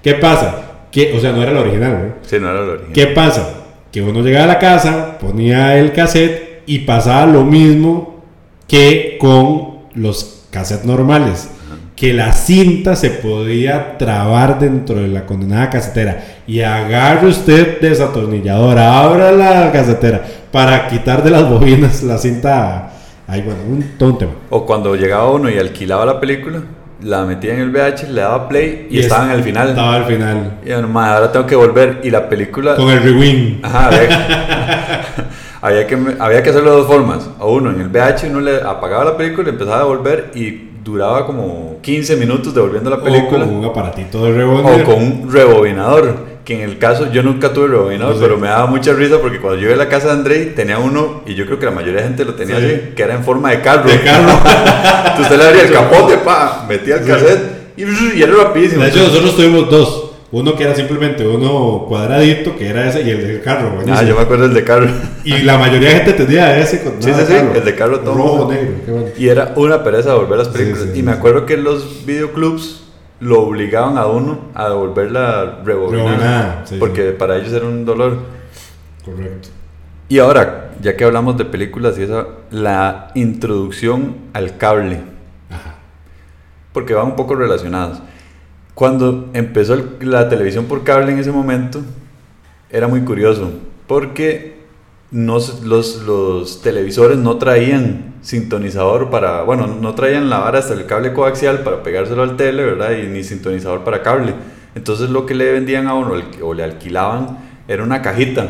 ¿qué pasa? Que, o sea, no era el original. Sí, no era lo original. ¿Qué pasa? Que uno llegaba a la casa, ponía el cassette y pasaba lo mismo que con los cassettes normales. Que la cinta se podía trabar dentro de la condenada casetera. Y agarre usted desatornillador, abra la casetera para quitar de las bobinas la cinta. Ay, bueno, un, tema. O cuando llegaba uno y alquilaba la película, la metía en el VH, le daba play y, estaba en el final. Estaba al final. Y yo, "No, madre, ahora tengo que volver. Y la película. Con el rewind. Ajá, había, <laughs> había que, había que hacerlo de dos formas. O uno, en el VH uno le apagaba la película, empezaba a volver y duraba como 15 minutos devolviendo la película. O con un aparatito de rebobinar. O con un rebobinador. Que en el caso, yo nunca tuve rebobinador, pero me daba mucha risa porque cuando yo iba a la casa de Andrei tenía uno, y yo creo que la mayoría de gente lo tenía Sí. así, que era en forma de carro. De carro. <laughs> Entonces usted le abría el <laughs> capote, pa, metía el Sí. cassette y, y era rapidísimo. De hecho, nosotros tuvimos dos. Uno que era simplemente uno cuadradito, que era ese, y el del carro. ah, yo me acuerdo del de carro. Y la mayoría de gente tenía ese con Sí, sí, sí, el de carro todo. Rojo, negro, qué bueno. Y era una pereza volver las películas. sí, y me acuerdo que los videoclubs lo obligaban a uno a devolver la rebobinada. Rebobinada, sí, porque para ellos era un dolor. Correcto. Y ahora, ya que hablamos de películas y eso, la introducción al cable, Ajá. porque van un poco relacionados. Cuando empezó la televisión por cable en ese momento, era muy curioso, porque los, los televisores no traían sintonizador para, bueno, no traían la vara hasta el cable coaxial para pegárselo al tele, ¿verdad? Y ni sintonizador para cable. Entonces lo que le vendían a uno o le alquilaban era una cajita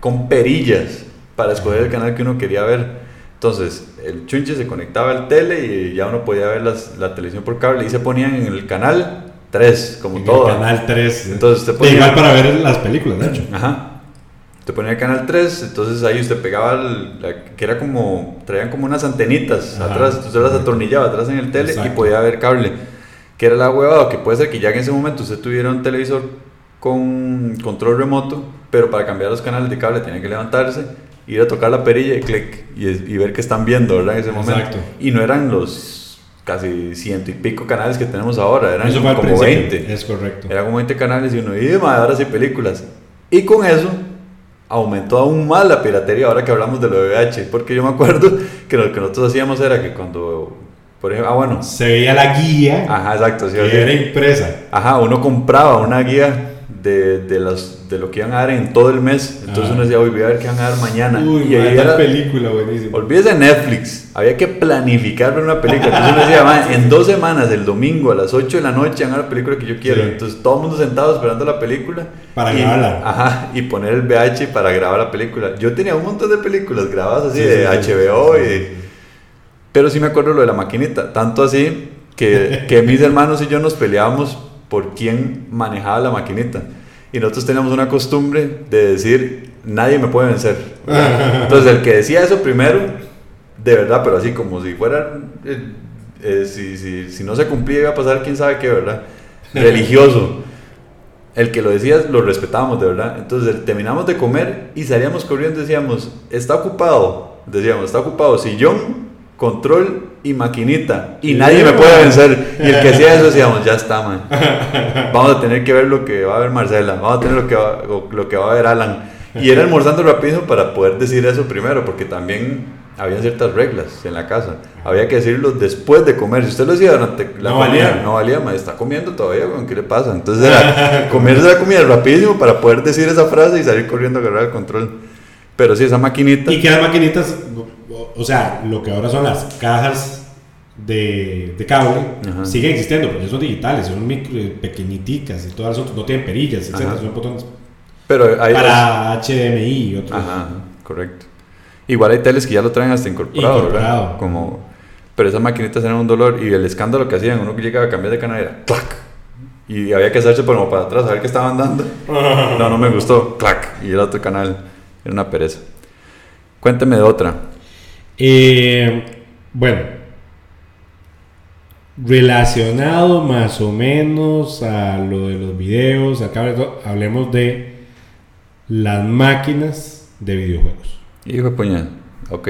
con perillas para escoger el canal que uno quería ver. Entonces el chunche se conectaba al tele y ya uno podía ver las- la televisión por cable y se ponían en el canal 3, como En todo. el canal 3. Entonces De ponía- igual para ver las películas, de hecho. <clears throat> Ajá. Te ponía el canal 3, entonces ahí usted pegaba, el- la- que era como, traían como unas antenitas Ajá. atrás, usted las atornillaba atrás en el tele y Exacto. podía ver cable. Que era la huevada, que puede ser que ya en ese momento usted tuviera un televisor con control remoto, pero para cambiar los canales de cable tenía que levantarse, ir a tocar la perilla y clic, y, y ver qué están viendo, ¿verdad? En ese momento. Exacto. Y no eran los casi ciento y pico canales que tenemos ahora, eran Eso como principio. 20. Es correcto. Era como 20 canales y uno, y madre, ahora sí películas. Y con eso aumentó aún más la piratería ahora que hablamos de lo de VH. Porque yo me acuerdo que lo que nosotros hacíamos era que cuando Por ejemplo, ah, bueno. Se veía la guía. Ajá, exacto. Sí, que era impresa. Ajá, uno compraba una guía de, de, los, de lo que iban a dar en todo el mes. Entonces uno decía, voy a ver qué van a dar mañana. Uy, y ahí era película, buenísimo. Olvídese de Netflix. Había que planificar ver una película. Entonces uno decía, en dos semanas, el domingo a las 8 de la noche, van a la película que yo quiero. Entonces todo el mundo sentado esperando la película. Para y, grabarla. Ajá, y poner el VH para grabar la película. Yo tenía un montón de películas grabadas así de HBO y... Pero sí me acuerdo lo de la maquinita. Tanto así que, que mis hermanos y yo nos peleábamos por quién manejaba la maquinita. Y nosotros teníamos una costumbre de decir, nadie me puede vencer. <laughs> Entonces el que decía eso primero, de verdad, pero así como si fuera, eh, eh, si, si, si, no se cumplía iba a pasar quién sabe qué, ¿verdad? <laughs> Religioso. El que lo decía lo respetábamos, de verdad. Entonces terminamos de comer y salíamos corriendo y decíamos, está ocupado. Decíamos, está ocupado sillón, control y maquinita y nadie me <laughs> puede vencer. Y el que hacía eso decíamos, ya está, man. Vamos a tener que ver lo que va a ver Marcela, vamos a tener lo que va, lo que va a ver Alan. Y era almorzando rápido para poder decir eso primero, porque también había ciertas reglas en la casa. Había que decirlo después de comer. Si usted lo decía durante la No comida, valía. no valía, ma, está comiendo todavía, weón, ¿qué le pasa? Entonces era <laughs> comerse la comida rapidísimo para poder decir esa frase y salir corriendo a agarrar el control. Pero sí, esa maquinita. Y que las maquinitas, o sea, lo que ahora son las cajas de, de cable, Ajá. siguen existiendo, pero ya son digitales, son micro, pequeñiticas y todas las otras, no tienen perillas, etcétera, Ajá. son botones Pero hay para HDMI y otros. Ajá, correcto. Igual hay teles que ya lo traen hasta incorporado, Incorporado. ¿verdad? Como, pero esas maquinitas eran un dolor y el escándalo que hacían, uno que llegaba a cambiar de canal era ¡clac! Y había que hacerse como para atrás a ver qué estaban dando. <laughs> No, no me gustó, ¡clac! Y el otro canal era una pereza. Cuénteme de otra. Eh, bueno, relacionado más o menos a lo de los videos, acá hablemos de las máquinas de videojuegos. Hijo de puñal, ok.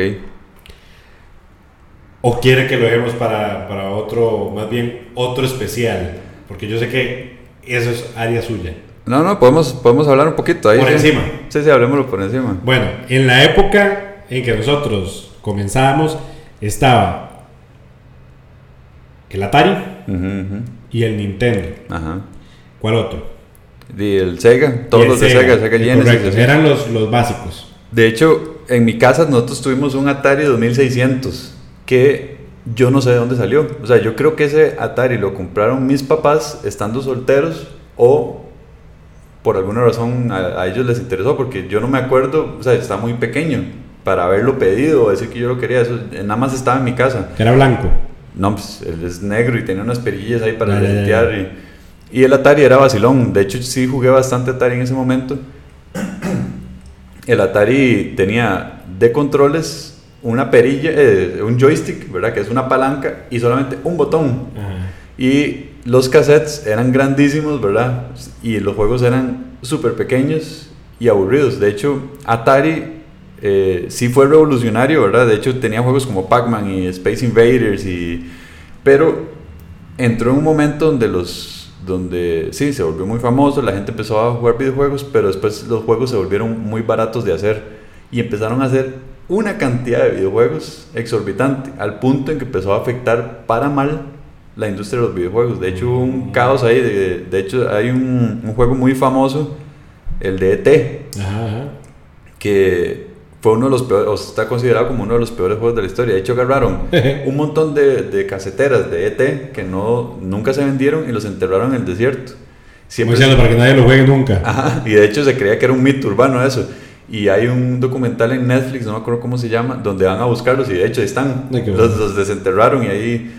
¿O quiere que lo dejemos para, para otro, más bien otro especial? Porque yo sé que eso es área suya. No, no, podemos, podemos hablar un poquito ahí. Por sí. encima. Sí, sí, hablemoslo por encima. Bueno, en la época en que nosotros comenzábamos, estaba el Atari Ujú, ujú. y el Nintendo. Ajá. ¿Cuál otro? Y el Sega, todos el los de Sega, Sega Genesis. correcto, así. eran los, los básicos. De hecho, en mi casa nosotros tuvimos un Atari 2600 que yo no sé de dónde salió. O sea, yo creo que ese Atari lo compraron mis papás estando solteros o por alguna razón a, a ellos les interesó porque yo no me acuerdo, o sea, está muy pequeño para haberlo pedido o decir que yo lo quería. Eso nada más estaba en mi casa. Era blanco. No, pues él es negro y tenía unas perillas ahí para ya. Y, y el Atari era vacilón. De hecho, sí jugué bastante Atari en ese momento. El Atari tenía de controles una perilla, eh, un joystick, ¿verdad? Que es una palanca y solamente un botón. Ajá. Y los cassettes eran grandísimos, ¿verdad? Y los juegos eran súper pequeños y aburridos. De hecho, Atari eh, sí fue revolucionario, ¿verdad? De hecho, tenía juegos como Pac-Man y Space Invaders, y... pero entró en un momento donde los donde sí, se volvió muy famoso, la gente empezó a jugar videojuegos, pero después los juegos se volvieron muy baratos de hacer y empezaron a hacer una cantidad de videojuegos exorbitante, al punto en que empezó a afectar para mal la industria de los videojuegos. De hecho, hubo un caos ahí, de, de hecho hay un, un juego muy famoso, el de ET, Ajá, ajá. que fue uno de los peores, o está considerado como uno de los peores juegos de la historia. De hecho, agarraron <laughs> un montón de, de caseteras de ET que no, nunca se vendieron y los enterraron en el desierto. Como Siempre diciendo, para que nadie lo juegue nunca. Ajá, y de hecho se creía que era un mito urbano eso. Y hay un documental en Netflix, no me acuerdo cómo se llama, donde van a buscarlos y de hecho están. Ay, Los, los desenterraron y ahí...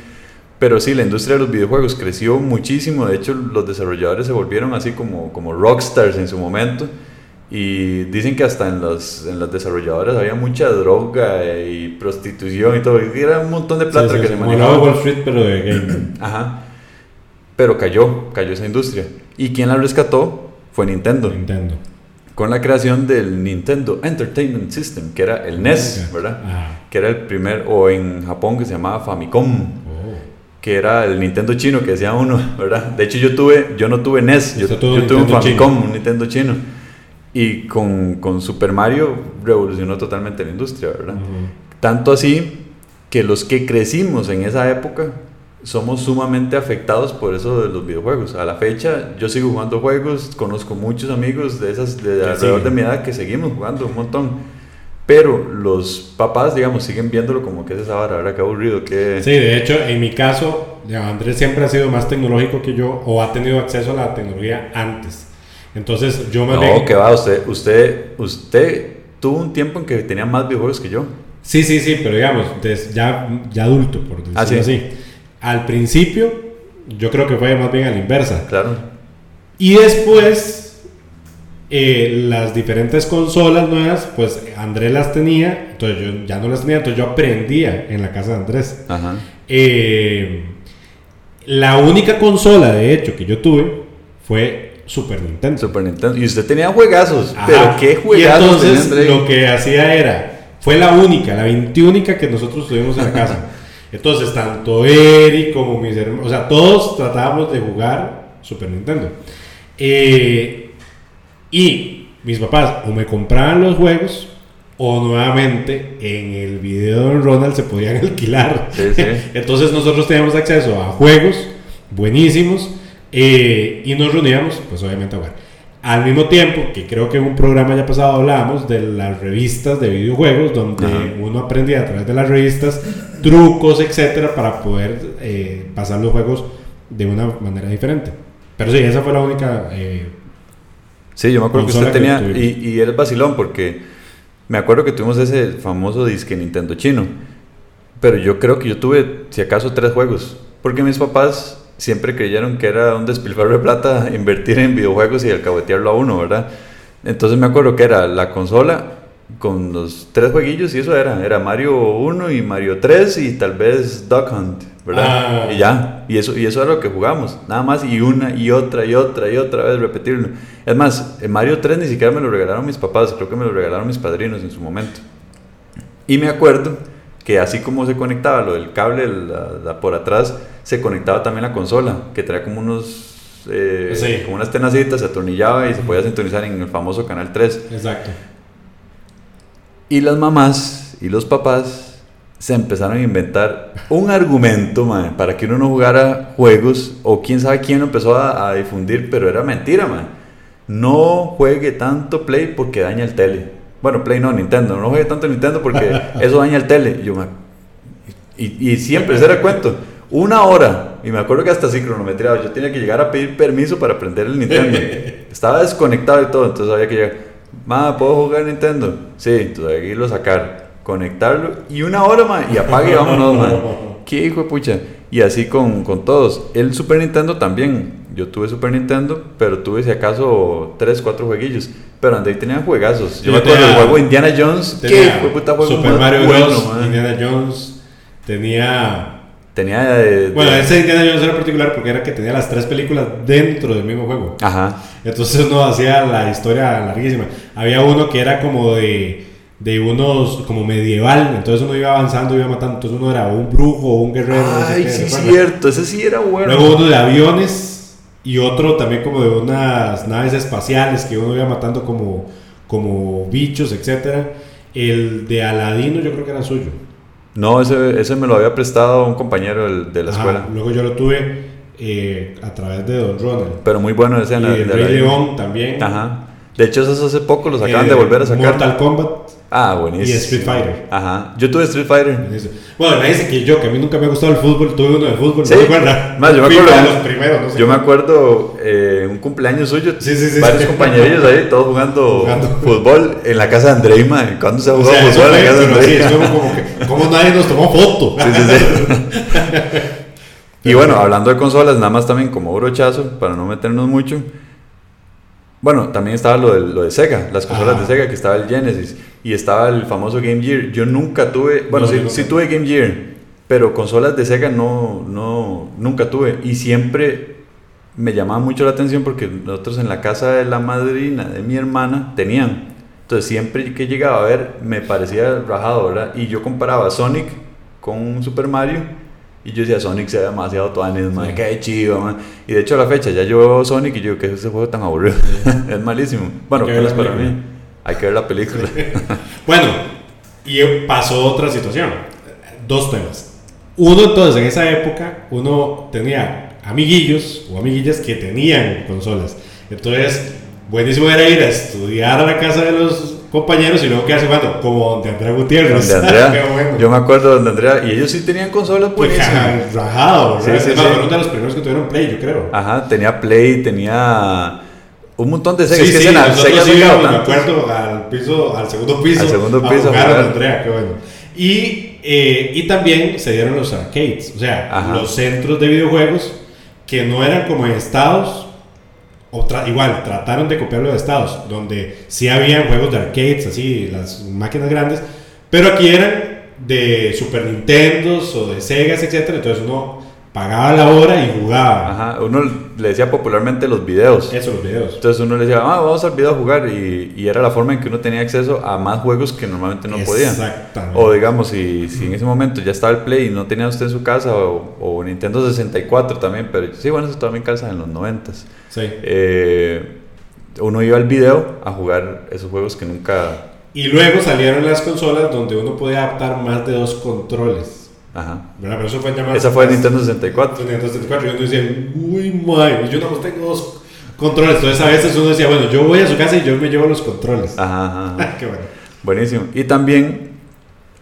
Pero sí, la industria de los videojuegos creció muchísimo. De hecho, los desarrolladores se volvieron así como, como rockstars en su momento. Y dicen que hasta en las, en las desarrolladoras había mucha droga y prostitución y todo. y Era un montón de plata Sí, sí, que se manejaba. Wall Street, pero de gaming. <clears throat> Ajá. Pero cayó, cayó esa industria. ¿Y quien la rescató? Fue Nintendo. Nintendo. Con la creación del Nintendo Entertainment System, que era el NES. ¿verdad? Ajá. Que era el primer, o en Japón que se llamaba Famicom, Oh. que era el Nintendo chino que decía uno, ¿verdad? De hecho yo tuve, yo no tuve NES, yo, yo tuve un Famicom, chino. un Nintendo chino. Y con, con Super Mario revolucionó totalmente la industria, ¿verdad? Ujú. Tanto así que los que crecimos en esa época somos sumamente afectados por eso de los videojuegos. A la fecha yo sigo jugando juegos, conozco muchos amigos de esas de alrededor de mi edad que seguimos jugando un montón. Pero los papás, digamos, siguen viéndolo como que es esa vara, ¿verdad? Qué aburrido, que... Sí, de hecho, en mi caso, Andrés siempre ha sido más tecnológico que yo o ha tenido acceso a la tecnología antes. Entonces, yo me... No, que va, usted, usted, usted tuvo un tiempo en que tenía más videojuegos que yo. Sí, sí, sí, pero digamos, ya, ya adulto, por decirlo ah, así. Al principio, yo creo que fue más bien a la inversa. Claro. Y después, eh, las diferentes consolas nuevas, pues Andrés las tenía, entonces yo ya no las tenía, entonces yo aprendía en la casa de Andrés. Ajá. Eh, la única consola, de hecho, que yo tuve fue Super Nintendo. Super Nintendo. Y usted tenía juegazos, pero ¿qué juegazos? Y entonces lo que hacía era, fue la única, la 21 que nosotros tuvimos en la casa. <laughs> Entonces, tanto Eric como mis hermanos, o sea, todos tratábamos de jugar Super Nintendo. Eh, y mis papás o me compraban los juegos o nuevamente en el video de Ronald se podían <laughs> alquilar. Entonces nosotros teníamos acceso a juegos buenísimos eh, y nos reuníamos, pues obviamente a jugar. Al mismo tiempo, que creo que en un programa ya pasado hablábamos de las revistas de videojuegos, donde uno aprendía a través de las revistas trucos, etcétera, para poder eh, pasar los juegos de una manera diferente. Pero sí, esa fue la única. Eh, sí, yo me acuerdo que usted tenía. y, y era vacilón, porque me acuerdo que tuvimos ese famoso disque Nintendo chino. Pero yo creo que yo tuve, si acaso, tres juegos. Porque mis papás siempre creyeron que era un despilfarro de plata <laughs> invertir en videojuegos y alcahuetearlo a uno, ¿verdad? Entonces me acuerdo que era la consola con los tres jueguillos y eso era, era Mario 1 y Mario 3 y tal vez Duck Hunt, ¿verdad? Ah. Y ya, y eso, y eso era lo que jugamos, nada más y una y otra y otra y otra vez repetirlo. Es más, en Mario 3 ni siquiera me lo regalaron mis papás, creo que me lo regalaron mis padrinos en su momento. Y me acuerdo que así como se conectaba lo del cable por atrás, se conectaba también la consola, que traía como unos eh, como unas tenacitas, se atornillaba y se podía sintonizar en el famoso canal 3. Exacto. Y las mamás y los papás se empezaron a inventar un argumento para que uno no jugara juegos, o quién sabe quién lo empezó a, difundir, pero era mentira, man. No juegue tanto Play porque daña el tele. Bueno, Play no, Nintendo. No juegue tanto Nintendo porque <laughs> eso daña el tele. Y, yo, y, y siempre, ese era el cuento. Una hora. Y me acuerdo que hasta así cronometrado. Yo tenía que llegar a pedir permiso para prender el Nintendo. <laughs> Estaba desconectado y todo. Entonces había que llegar. Ma, ¿puedo jugar Nintendo? Sí, entonces hay que irlo a sacar. Conectarlo. Y una hora, ma. Y apague y vámonos, ma. <laughs> ¿Qué hijo de pucha? Y así con, con todos. El Super Nintendo también. Yo tuve Super Nintendo, pero tuve si acaso 3, 4 jueguillos. Pero André tenía juegazos. Yo, me acuerdo del juego Indiana Jones. ¿Qué puta juego Super Mario Bros. Indiana Jones. Tenía. Tenía. bueno, ese Indiana Jones era particular porque era que tenía las tres películas dentro del mismo juego. Ajá. Entonces uno hacía la historia larguísima. Había uno que era como de de unos como medieval, entonces uno iba avanzando, iba matando, entonces uno era un brujo, un guerrero. Ay, sí, cierto, ese sí era bueno. Luego uno de aviones, y otro también como de unas naves espaciales que uno iba matando como, como bichos, etcétera. El de Aladino yo creo que era suyo. No, ese, ese me lo había prestado un compañero de la escuela. Luego yo lo tuve eh, a través de Don Ronald. Pero muy bueno ese. Y el Rey León también. Ajá. De hecho, eso hace poco los acaban de eh, volver a sacar. Mortal Kombat. Ah, buenísimo. Y Street Fighter. Ajá. Yo tuve Street Fighter. Bueno, me dice que yo, que a mí nunca me ha gustado el fútbol, tuve uno de fútbol. ¿Sí? No me Más, yo me acuerdo. Los primeros, no sé yo me acuerdo eh, un cumpleaños suyo. Sí, sí, sí. Varios compañerillos ahí, todos jugando, fútbol en la casa de Andreima. ¿Cuándo se ha jugado fútbol en la casa de Andreima? Sí, como que, ¿cómo nadie nos tomó foto? <laughs> Sí, sí, sí. <laughs> y bueno, hablando de consolas, nada más también como brochazo, para no meternos mucho. Bueno, también estaba lo de, lo de Sega, las consolas de Sega, que estaba el Genesis y estaba el famoso Game Gear. Yo nunca tuve, bueno, sí, sí, tuve Game Gear, pero consolas de Sega no, no, nunca tuve. Y siempre me llamaba mucho la atención porque nosotros en la casa de la madrina de mi hermana tenían. Entonces siempre que llegaba a ver me parecía rajado, ¿verdad? Y yo comparaba Sonic con Super Mario y yo decía, Sonic se ve demasiado tuanes, man, qué chido, man. Y de hecho a la fecha ya yo Sonic y yo, que es ese juego tan aburrido? <laughs> es malísimo. Bueno, ¿qué es para mí? Hay que ver la película. <laughs> bueno, y pasó otra situación. dos temas. Uno, entonces, en esa época, uno tenía amiguillos o amiguillas que tenían consolas. Entonces, buenísimo era ir a estudiar a la casa de los compañeros y luego quedarse jugando, como donde Andrea Gutiérrez. Donde <laughs> Andrea, Yo me acuerdo de donde Andrea, y ellos sí tenían consolas pues, buenísimas. <laughs> rajado, sí, sí, sí. uno de los primeros que tuvieron Play, yo creo. Ajá, tenía Play, tenía un montón de Sega. Sí, sí, nosotros íbamos, me acuerdo, al, piso, al segundo piso. Al segundo piso. A jugar Andrea, qué bueno. Y, eh, y también se dieron los arcades, o sea, los centros de videojuegos que no eran como en estados, o igual trataron de copiarlo de estados, donde sí habían juegos de arcades, así, las máquinas grandes, pero aquí eran de Super Nintendo o de Segas, etc. Entonces uno pagaba la hora y jugaba. Ajá, uno le decía popularmente los videos. Eso, los videos. Entonces uno le decía, ah, vamos al video a jugar y, y, era la forma en que uno tenía acceso a más juegos que normalmente no podía. Exactamente. O digamos, si, si en ese momento ya estaba el Play y no tenía usted en su casa, o, o Nintendo 64 también, pero sí, bueno, eso también calza en los 90. Sí. Eh, uno iba al video a jugar esos juegos que nunca... Y luego salieron las consolas donde uno podía adaptar más de dos controles. Ajá. Pero eso fue llamado, Esa fue el Nintendo 64. Nintendo 64. Y uno decía, uy, my, yo no tengo dos controles. Entonces a veces uno decía, bueno, yo voy a su casa y yo me llevo los controles. Ajá, ajá. <laughs> Qué bueno. Buenísimo. Y también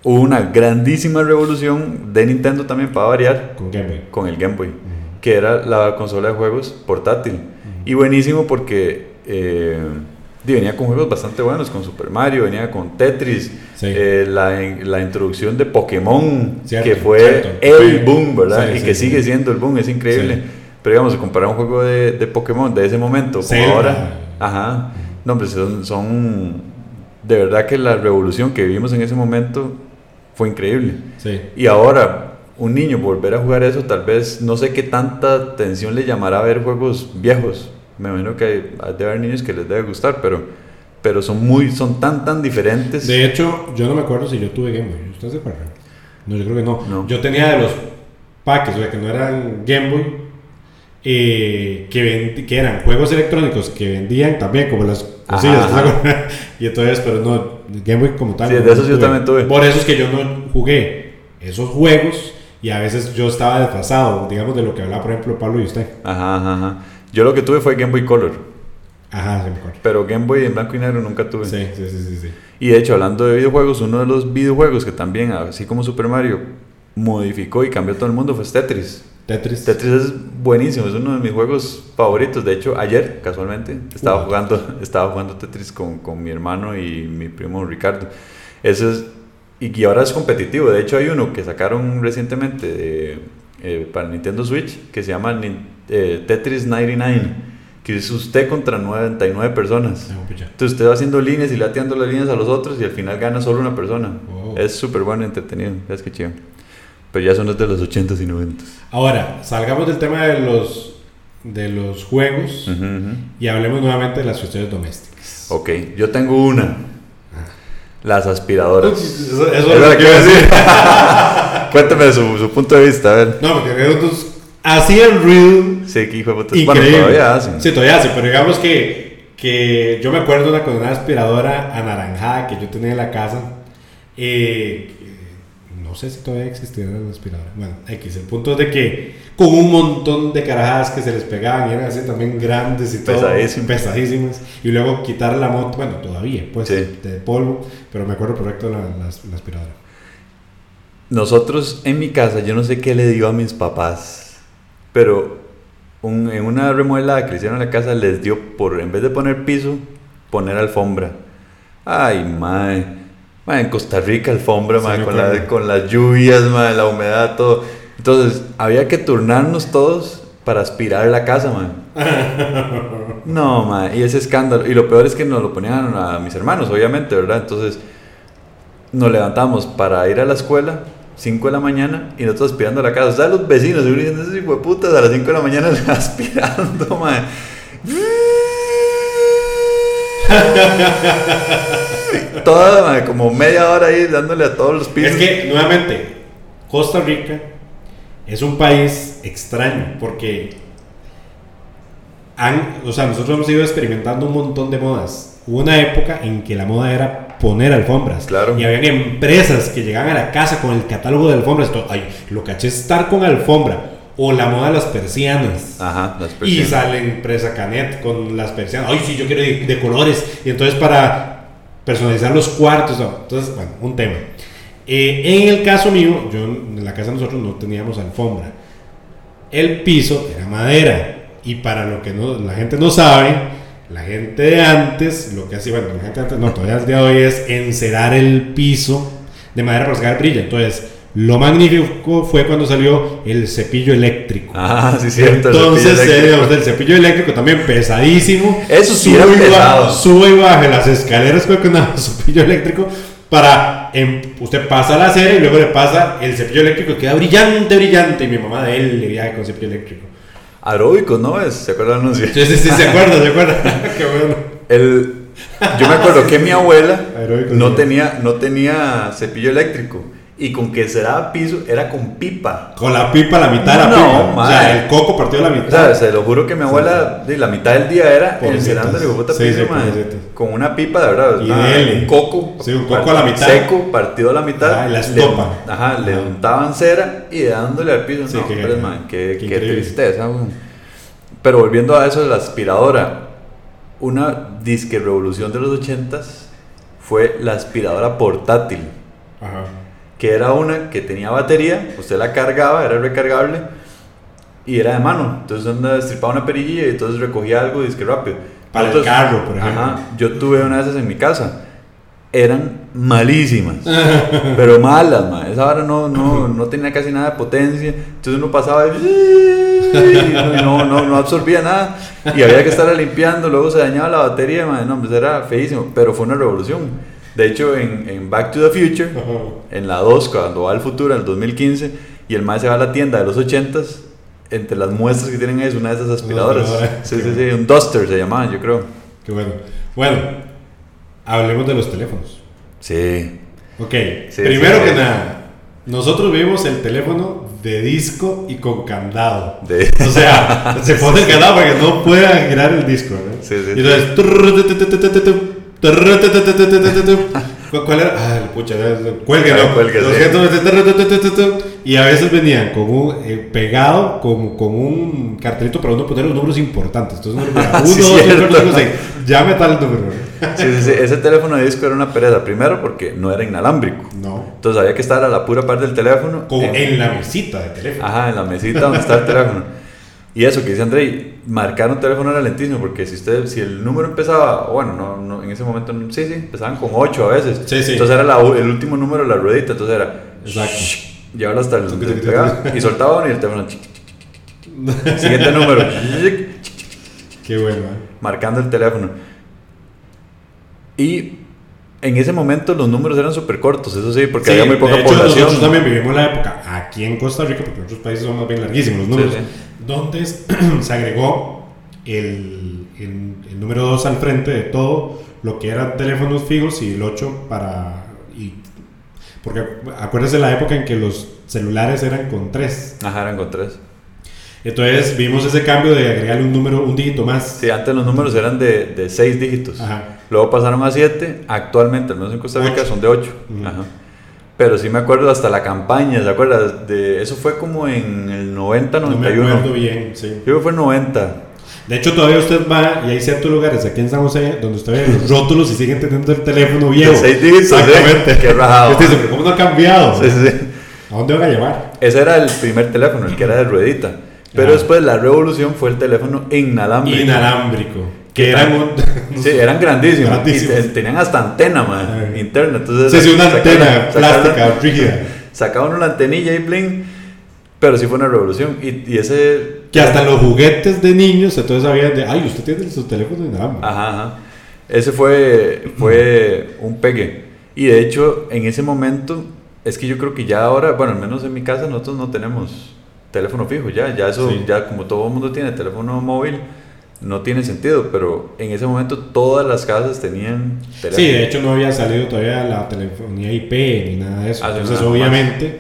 hubo una grandísima revolución de Nintendo también para variar. Con Game Boy. Con el Game Boy. Que era la consola de juegos portátil. Y buenísimo porque... Eh, venía con juegos bastante buenos, con Super Mario, venía con Tetris, eh, la, la, introducción de Pokémon, que fue el boom, ¿verdad? y que sigue siendo el boom, es increíble. Pero digamos, comparar un juego de, de, Pokémon de ese momento con ahora, ajá, no, hombre, son, son, de verdad que la revolución que vivimos en ese momento fue increíble. Y ahora, un niño volver a jugar eso, tal vez no sé qué tanta atención le llamará a ver juegos viejos, me imagino que hay, debe haber niños que les debe gustar, pero, pero son, muy, son tan, tan diferentes. De hecho, yo no me acuerdo si yo tuve Game Boy. ¿Ustedes se acuerdan? No, yo creo que no. Yo tenía de los paques, o sea, que no eran Game Boy, eh, que, que eran juegos electrónicos que vendían también como las cosillas. <laughs> y entonces, pero no, Game Boy como tal. Sí, de esos yo también tuve. Por eso es que yo no jugué esos juegos y a veces yo estaba desfasado, digamos, de lo que hablaba, por ejemplo, Pablo y usted. Ajá, ajá, ajá. Yo lo que tuve fue Game Boy Color. Ajá, sí, mejor. Pero Game Boy en blanco y negro nunca tuve. Sí, sí, sí, sí, Y de hecho, hablando de videojuegos, uno de los videojuegos que también, así como Super Mario, modificó y cambió todo el mundo fue Tetris. Tetris. Tetris es buenísimo, es uno de mis juegos favoritos. De hecho, ayer, casualmente, estaba, jugando, <laughs> estaba jugando Tetris con, con, mi hermano y mi primo Ricardo. Eso es, y, ahora es competitivo. De hecho, hay uno que sacaron recientemente de, eh, para Nintendo Switch que se llama eh, Tetris 99, que es usted contra 99 personas. Entonces usted va haciendo líneas y le atiendo las líneas a los otros y al final gana solo una persona. Es súper bueno, entretenido, es que chido. Pero ya son los de los 80s y 90s. Ahora, salgamos del tema de los, de los juegos y hablemos nuevamente de las cuestiones domésticas. Ok, yo tengo una. Ah. Las aspiradoras. Eso, es lo que quiero decir. <laughs> Cuéntame su, su, punto de vista, a ver. No, porque nosotros hacían ruido. Sí, que hijo de puta. Bueno, todavía hacen. Sí, todavía hacen, pero digamos que, que yo me acuerdo una, una aspiradora anaranjada que yo tenía en la casa. Eh, no sé si todavía existía la aspiradora. Bueno, X. El punto es de que con un montón de carajadas que se les pegaban y eran así también grandes y todo. Pesadísimas. Y luego quitar la moto, bueno, todavía, pues, de polvo. Pero me acuerdo perfecto la, la, la aspiradora. Nosotros en mi casa, yo no sé qué le dio a mis papás pero en una remodelada que le hicieron a la casa les dio por, en vez de poner piso, poner alfombra. Ay, mae. en Costa Rica alfombra, con, con, las lluvias, mae, la humedad, todo. Entonces, había que turnarnos todos para aspirar la casa, man. <laughs> No, man, y ese escándalo. Y lo peor es que nos lo ponían a mis hermanos, obviamente, ¿verdad? Entonces, nos levantamos para ir a la escuela 5 de la mañana y nosotros aspirando a la casa. O sea, los vecinos seguro diciendo, esos hijo de putas a las 5 de la mañana <laughs> aspirando, man. Toda, como media hora ahí dándole a todos los pisos. Es que, nuevamente, Costa Rica es un país extraño porque han, o sea, nosotros hemos ido experimentando un montón de modas. Hubo una época en que la moda era poner alfombras. Claro. Y había empresas que llegaban a la casa con el catálogo de alfombras. Todo, Ay, lo caché es estar con alfombra. O la moda de las persianas. Ajá, las Y sale empresa Canet con las persianas. Ay, sí, yo quiero de, de colores. Y entonces para personalizar los cuartos. ¿no? Entonces, bueno, un tema. Eh, en el caso mío, yo en la casa de nosotros no teníamos alfombra. El piso era madera. Y para lo que no, la gente no sabe, la gente de antes, lo que hacía, bueno, la gente de antes, no, todavía al día de hoy es encerar el piso de madera para sacar brillo. Entonces, lo magnífico fue cuando salió el cepillo eléctrico. Ah, sí, cierto. el Entonces, cepillo eh, eléctrico. el cepillo eléctrico también pesadísimo. Eso sí Sube era y baja-. Sube y baja las escaleras con el <laughs> cepillo eléctrico para em, usted pasa la cera y luego le pasa el cepillo eléctrico queda brillante, brillante. Y mi mamá de él le viaja con cepillo eléctrico. Aeróbico, ¿no? Es, ¿Se acuerdan? No. Sí, sí, sí, se acuerda, se acuerda. <laughs> Qué bueno. El, yo me acuerdo que mi abuela Aeróbico, no sí. tenía, no tenía cepillo eléctrico. Y con que cerraba piso era con pipa. Con la pipa, la mitad de la No, pipa. O madre. sea, el coco partido a la O mitad. sea, se lo juro que mi abuela, de la mitad del día era Pobrecitas. encerrándole puta Sí, piso, sí, con una pipa de verdad. Y dele. un coco. Sí, un coco a la mitad. Seco, partido a la mitad. Y la le- estopa. ajá, le Ajá. untaban cera y dándole al piso. Sí, no, qué- hombre, mae, qué, qué qué tristeza. Pero volviendo a eso de la aspiradora, una disque revolución de los ochentas fue la aspiradora portátil Ajá. Que era una que tenía batería, usted la cargaba, era recargable y era de mano. Entonces anda destripaba una perilla y entonces recogía algo y es que rápido. Para el carro, por ejemplo. Ajá, yo tuve una de esas en mi casa. Eran malísimas, <laughs> pero malas, ma. Esa hora no, no, no tenía casi nada de potencia. Entonces uno pasaba y <laughs> no, no, no absorbía nada. Y había que estar limpiando, luego se dañaba la batería, ma. No, pues era feísimo, pero fue una revolución. De hecho, en, en Back to the Future, Ajá. en la 2, cuando va al futuro, en el 2015, y el mae se va a la tienda de los 80s, entre las muestras que tienen es una de esas aspiradoras. aspiradora. Sí, sí, sí, un Duster se llamaban, yo creo. Qué bueno. Bueno, hablemos de los teléfonos. Sí. Ok, Sí, primero sí, que sí. nada, nosotros vimos el teléfono de disco y con candado. De- O sea, <laughs> se pone el candado para que no pueda girar el disco, ¿no? Sí, sí, Y entonces, ¿cu- ¿cuál era? Ah, pucha, sí. 200, y a veces venían con un pegado, con, con un cartelito para uno poner los números importantes. Entonces, uno ponía Sí, 1, 2, 3, 4, 5, cierto. 6. Llame tal número. Sí, sí, sí. Ese teléfono de disco era una pereza. Primero porque no era inalámbrico. No. Entonces había que estar a la pura parte del teléfono. Como en la mesita de teléfono. Ajá, en la mesita donde está el teléfono. Y eso que dice Andrei, marcar un teléfono era lentísimo porque si usted, si el número empezaba, bueno, no, no, en ese momento, sí, sí, empezaban con 8 a veces. Sí, sí. Entonces era la el último número de la ruedita, entonces era Exacto. llevarlo hasta el, y soltaba uno y el teléfono siguiente número Qué bueno, ¿eh? marcando el teléfono. Y en ese momento los números eran súper cortos, eso sí, porque Sí, había muy poca de hecho, población. Nosotros también vivimos la época aquí en Costa Rica, porque en otros países son más bien larguísimos los números, Sí, donde <clears throat> se agregó el, el- el número 2 al frente de todo lo que eran teléfonos fijos y el 8 para... Y, porque acuérdese la época en que los celulares eran con 3. Ajá, eran con tres. Entonces vimos ese cambio de agregarle un número, un dígito más. Sí, antes los números eran de, de seis dígitos. Ajá. Luego pasaron a 7, actualmente, al menos en Costa Rica, Ocho. son de 8. Ujú. Pero sí me acuerdo hasta la campaña, ¿se acuerdas? De, eso fue como en el 90, No me 91. acuerdo bien, sí. Yo creo que fue 90. De hecho, todavía usted va y hay ciertos lugares aquí en San José donde usted ve los <laughs> rótulos y siguen teniendo el teléfono viejo. De seis dígitos, Exactamente. ¿eh? Qué rajado. Usted dice, pero ¿cómo no ha cambiado? Sí, sí, sí. ¿A dónde van a llevar? Ese era el primer teléfono, el que era de ruedita. Pero Ajá. después la revolución fue el teléfono inalámbrico. Inalámbrico. ¿Qué Que eran <laughs> Sí, eran grandísimos. Grandísimos. Y te- tenían hasta antena, man. Interna. Entonces, Sí, sí, una antena plástica, rígida. <laughs> Sacaban una antenilla y bling. Pero sí fue una revolución. Y, y ese. Que hasta los juguetes de niños, entonces sabían de, ay, usted tiene su teléfono inalámbrico. Ajá, ajá. Ese fue, fue un pegue. Y de hecho, en ese momento, es que yo creo que ya ahora, bueno, al menos en mi casa, nosotros no tenemos teléfono fijo. Ya, ya eso, Sí. ya como todo el mundo tiene teléfono móvil, no tiene sentido. Pero en ese momento, todas las casas tenían teléfono. Sí, de hecho no había salido todavía la telefonía IP ni nada de eso. Ah, Entonces, más. obviamente,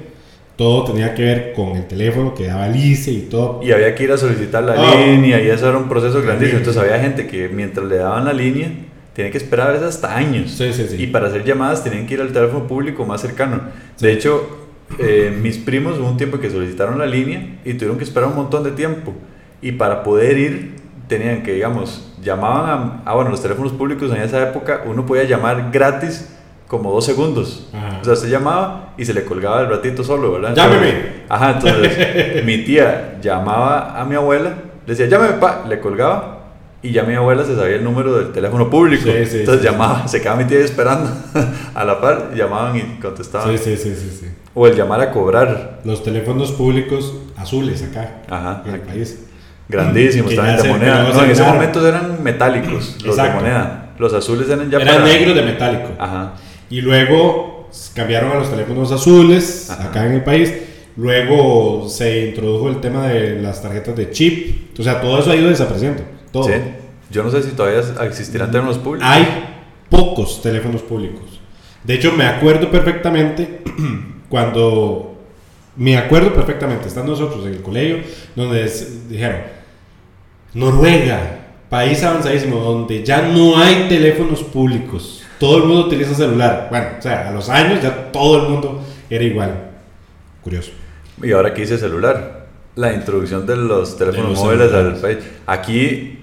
todo tenía que ver con el teléfono que daba el ICE y todo. Y había que ir a solicitar la Ah. línea y eso era un proceso grandísimo. Entonces había gente que mientras le daban la línea tienen que esperar a veces hasta años. Sí, sí, sí. Y para hacer llamadas tienen que ir al teléfono público más cercano. De hecho, eh, mis primos hubo un tiempo que solicitaron la línea y tuvieron que esperar un montón de tiempo. Y para poder ir, tenían que, digamos, llamaban a, ah, bueno, los teléfonos públicos en esa época, uno podía llamar gratis como dos segundos. Ajá. O sea, se llamaba y se le colgaba el ratito solo, ¿verdad? Llámeme. Ajá, entonces mi tía llamaba a mi abuela, le decía, llámeme, pa, le colgaba y ya mi abuela se sabía el número del teléfono público. Sí, sí, entonces sí, llamaba, se quedaba mi tía esperando <laughs> a la par, llamaban y contestaban. Sí, sí, sí, sí, sí. O el llamar a cobrar. Los teléfonos públicos azules acá Ajá. en el país. Grandísimos, ya de moneda. No, en ese momento eran metálicos, los de moneda. Los azules eran ya Era para- negro de metálico. Ajá. Y luego cambiaron a los teléfonos azules Ajá. acá en el país. Luego se introdujo el tema de las tarjetas de chip. O sea, todo eso ha ido desapareciendo. Todo. Sí. Yo no sé si todavía existirán teléfonos públicos. Hay pocos teléfonos públicos. De hecho, me acuerdo perfectamente <clears throat> cuando. Me acuerdo perfectamente, estando nosotros en el colegio, donde dijeron: Noruega, país avanzadísimo, donde ya no hay teléfonos públicos. Todo el mundo utiliza celular. Bueno, o sea, a los años ya todo el mundo era igual. Curioso. Y ahora aquí dice celular. La introducción de los teléfonos los móviles al país. Aquí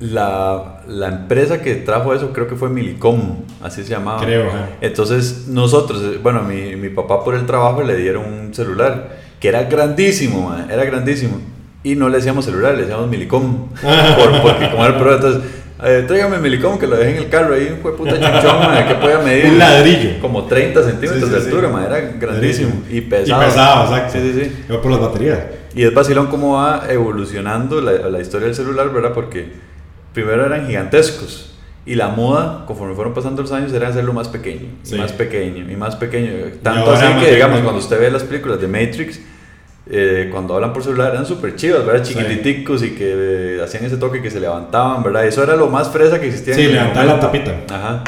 la, la empresa que trajo eso creo que fue Milicom, así se llamaba. Creo, ajá. Entonces nosotros, eh, bueno, mi, mi papá por el trabajo le dieron un celular que era grandísimo, man, era grandísimo. Y no le decíamos celular, le decíamos Milicom. <laughs> por- porque como era el problema, entonces, eh, tráigame Milicom que lo dejé en el carro ahí, fue puta chichón, man, que podía medir. Un ladrillo. Como 30 centímetros Sí, sí, de sí. altura, man, era grandísimo. Y pesado. Y pesado, exacto. Sí, sí, sí. Por las baterías. Y es vacilón cómo va evolucionando la, la historia del celular, ¿verdad? Porque primero eran gigantescos y la moda, conforme fueron pasando los años, era hacerlo más pequeño, Sí. y más pequeño, y más pequeño. Tanto así que, digamos, cuando usted ve las películas de Matrix, eh, cuando hablan por celular eran súper chivas, ¿verdad? Sí. Chiquititicos y que eh, hacían ese toque que se levantaban, ¿verdad? Eso era lo más fresa que existía. Sí, en el levantar la tapita. Ajá.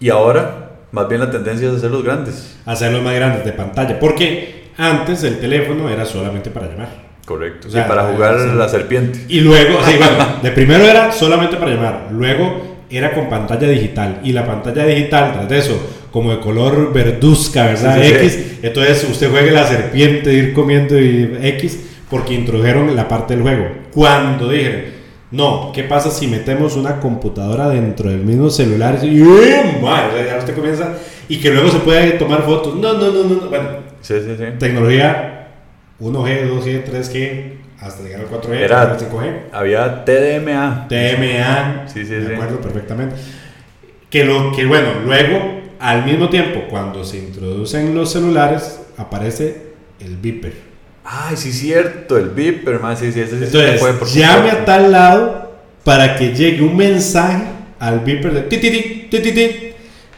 Y ahora, más bien la tendencia es hacerlos grandes. hacerlos más grandes de pantalla. Porque antes el teléfono era solamente para llamar. Correcto. O sea, y para eh, jugar sí. la serpiente. Y luego, sí, <laughs> bueno, de primero era solamente para llamar. Luego era con pantalla digital. Y la pantalla digital, tras de eso, como de color verduzca, ¿verdad? Sí, sí, X. sí. Entonces usted juegue la serpiente, ir comiendo y X, porque introdujeron la parte del juego. Cuando dijeron, no, ¿qué pasa si metemos una computadora dentro del mismo celular? Y ¡eh, madre! Ya usted comienza. Y que luego se puede tomar fotos. No, no, no, no. no. Bueno, Sí, sí, sí. tecnología 1G, 2G, 3G, hasta llegar al 4G, Era- al 5G. Había TDMA. TMA, Sí, sí, me acuerdo perfectamente. Que, lo, que bueno, luego, al mismo tiempo, cuando se introducen los celulares, aparece el beeper. Ay, sí, cierto, el beeper, más sí, sí, ese sí se Entonces, puede por llame a tal lado para que llegue un mensaje al beeper de ti, ti, ti, ti, ti, ti.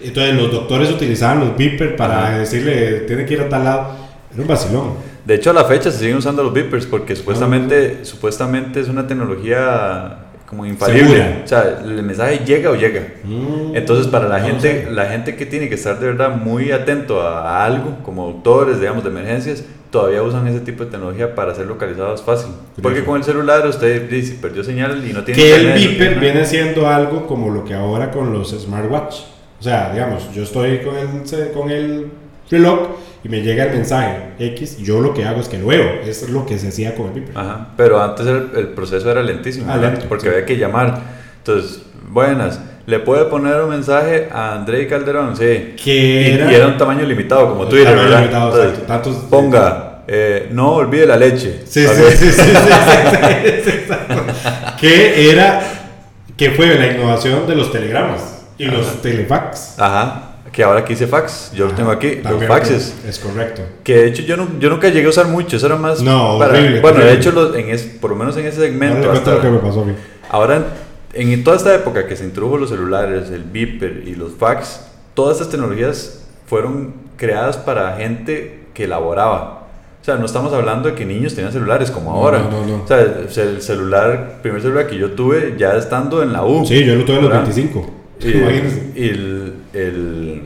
Entonces, los doctores utilizaban los beepers para Ajá. decirle, tiene que ir a tal lado. Era un vacilón. De hecho, a la fecha se siguen usando los beepers porque Ah. supuestamente, supuestamente es una tecnología como infalible. Segura. O sea, el mensaje llega o llega. Mm, Entonces, para la no gente, sé. la gente que tiene que estar de verdad muy atento a, a algo, como doctores, digamos, de emergencias, todavía usan ese tipo de tecnología para ser localizados fácil. Porque con el celular usted dice, perdió señal y no tiene Que el internet, beeper viene siendo algo como lo que ahora con los smartwatch. O sea, digamos, yo estoy con el, con el reloj y me llega el mensaje X, yo lo que hago es que lo veo. Es lo que se hacía con el beeper. Ajá, pero antes el, el proceso era lentísimo, Ah, porque sí. había que llamar. Entonces, buenas, ¿le puede poner un mensaje a André Calderón? Sí. Que Y, era- y era un tamaño limitado, como Twitter, tamaño ¿verdad? limitado, Entonces, exacto. Tantos- ponga, eh, no olvide la leche. Sí, sí, sí, sí, sí. Que era, que fue la innovación de los telegramas y los telefax. Ajá, que ahora aquí dice fax, yo lo tengo aquí, los faxes. Es correcto. Que de hecho yo, no, yo nunca llegué a usar mucho, eso era más No, para... horrible, bueno, de horrible. hecho, los, en es, por lo menos en ese segmento, cuento hasta- lo que me pasó. Ahora, en, toda esta época que se introdujo los celulares, el beeper y los fax, todas estas tecnologías fueron creadas para gente que elaboraba. O sea, no estamos hablando de que niños tenían celulares como No, ahora. no, no, no. O sea, el, el celular, el primer celular que yo tuve ya estando en la U. Sí, yo lo tuve a los ¿verdad? 25. Imagínense. y el, el-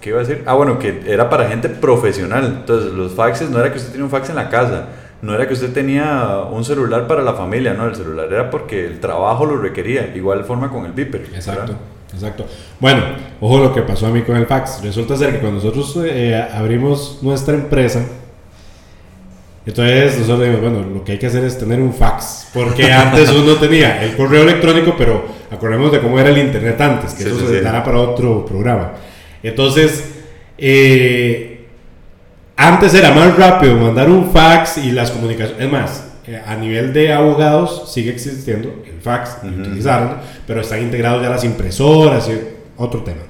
¿Qué iba a decir? Ah, bueno, que era para gente profesional. Entonces, los faxes no era que usted tenía un fax en la casa. no era que usted tenía un celular para la familia, no, el celular era porque el trabajo lo requería, igual forma con el Viper. Exacto. Exacto. Bueno, ojo lo que pasó a mí con el fax. Resulta ser que cuando nosotros eh, abrimos nuestra empresa, entonces nosotros dijimos, bueno, lo que hay que hacer es tener un fax. Porque antes uno tenía el correo electrónico, pero acordemos de cómo era el internet antes, que eso se dará para otro programa. Entonces, eh, antes era más rápido mandar un fax y las comunicaciones. Es más, eh, a nivel de abogados sigue existiendo el fax y utilizarlo, pero están integrados ya las impresoras y otro tema.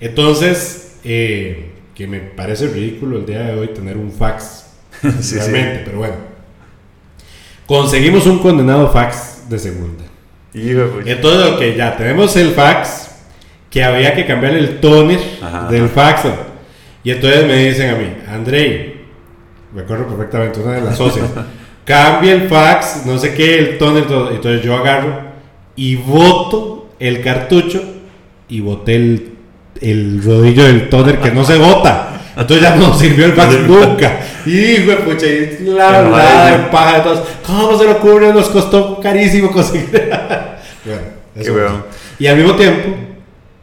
Entonces, eh, que me parece ridículo el día de hoy tener un fax, <laughs> realmente, pero bueno. Conseguimos un condenado fax de segunda. Entonces, ok, ya tenemos el fax, que había que cambiar el toner del fax. Y entonces me dicen a mí, Andrei, me acuerdo perfectamente, una de las socias. <laughs> cambia el fax, no sé qué, el toner, todo. Entonces yo agarro y voto el cartucho y boté el, el rodillo del toner que no se bota. Entonces ya no sirvió el fax <laughs> nunca. Hijo de pucha, y la verdad, de paja de todos. ¿Cómo se lo cubre? Nos costó carísimo conseguir. <laughs> bueno, eso Y al mismo tiempo,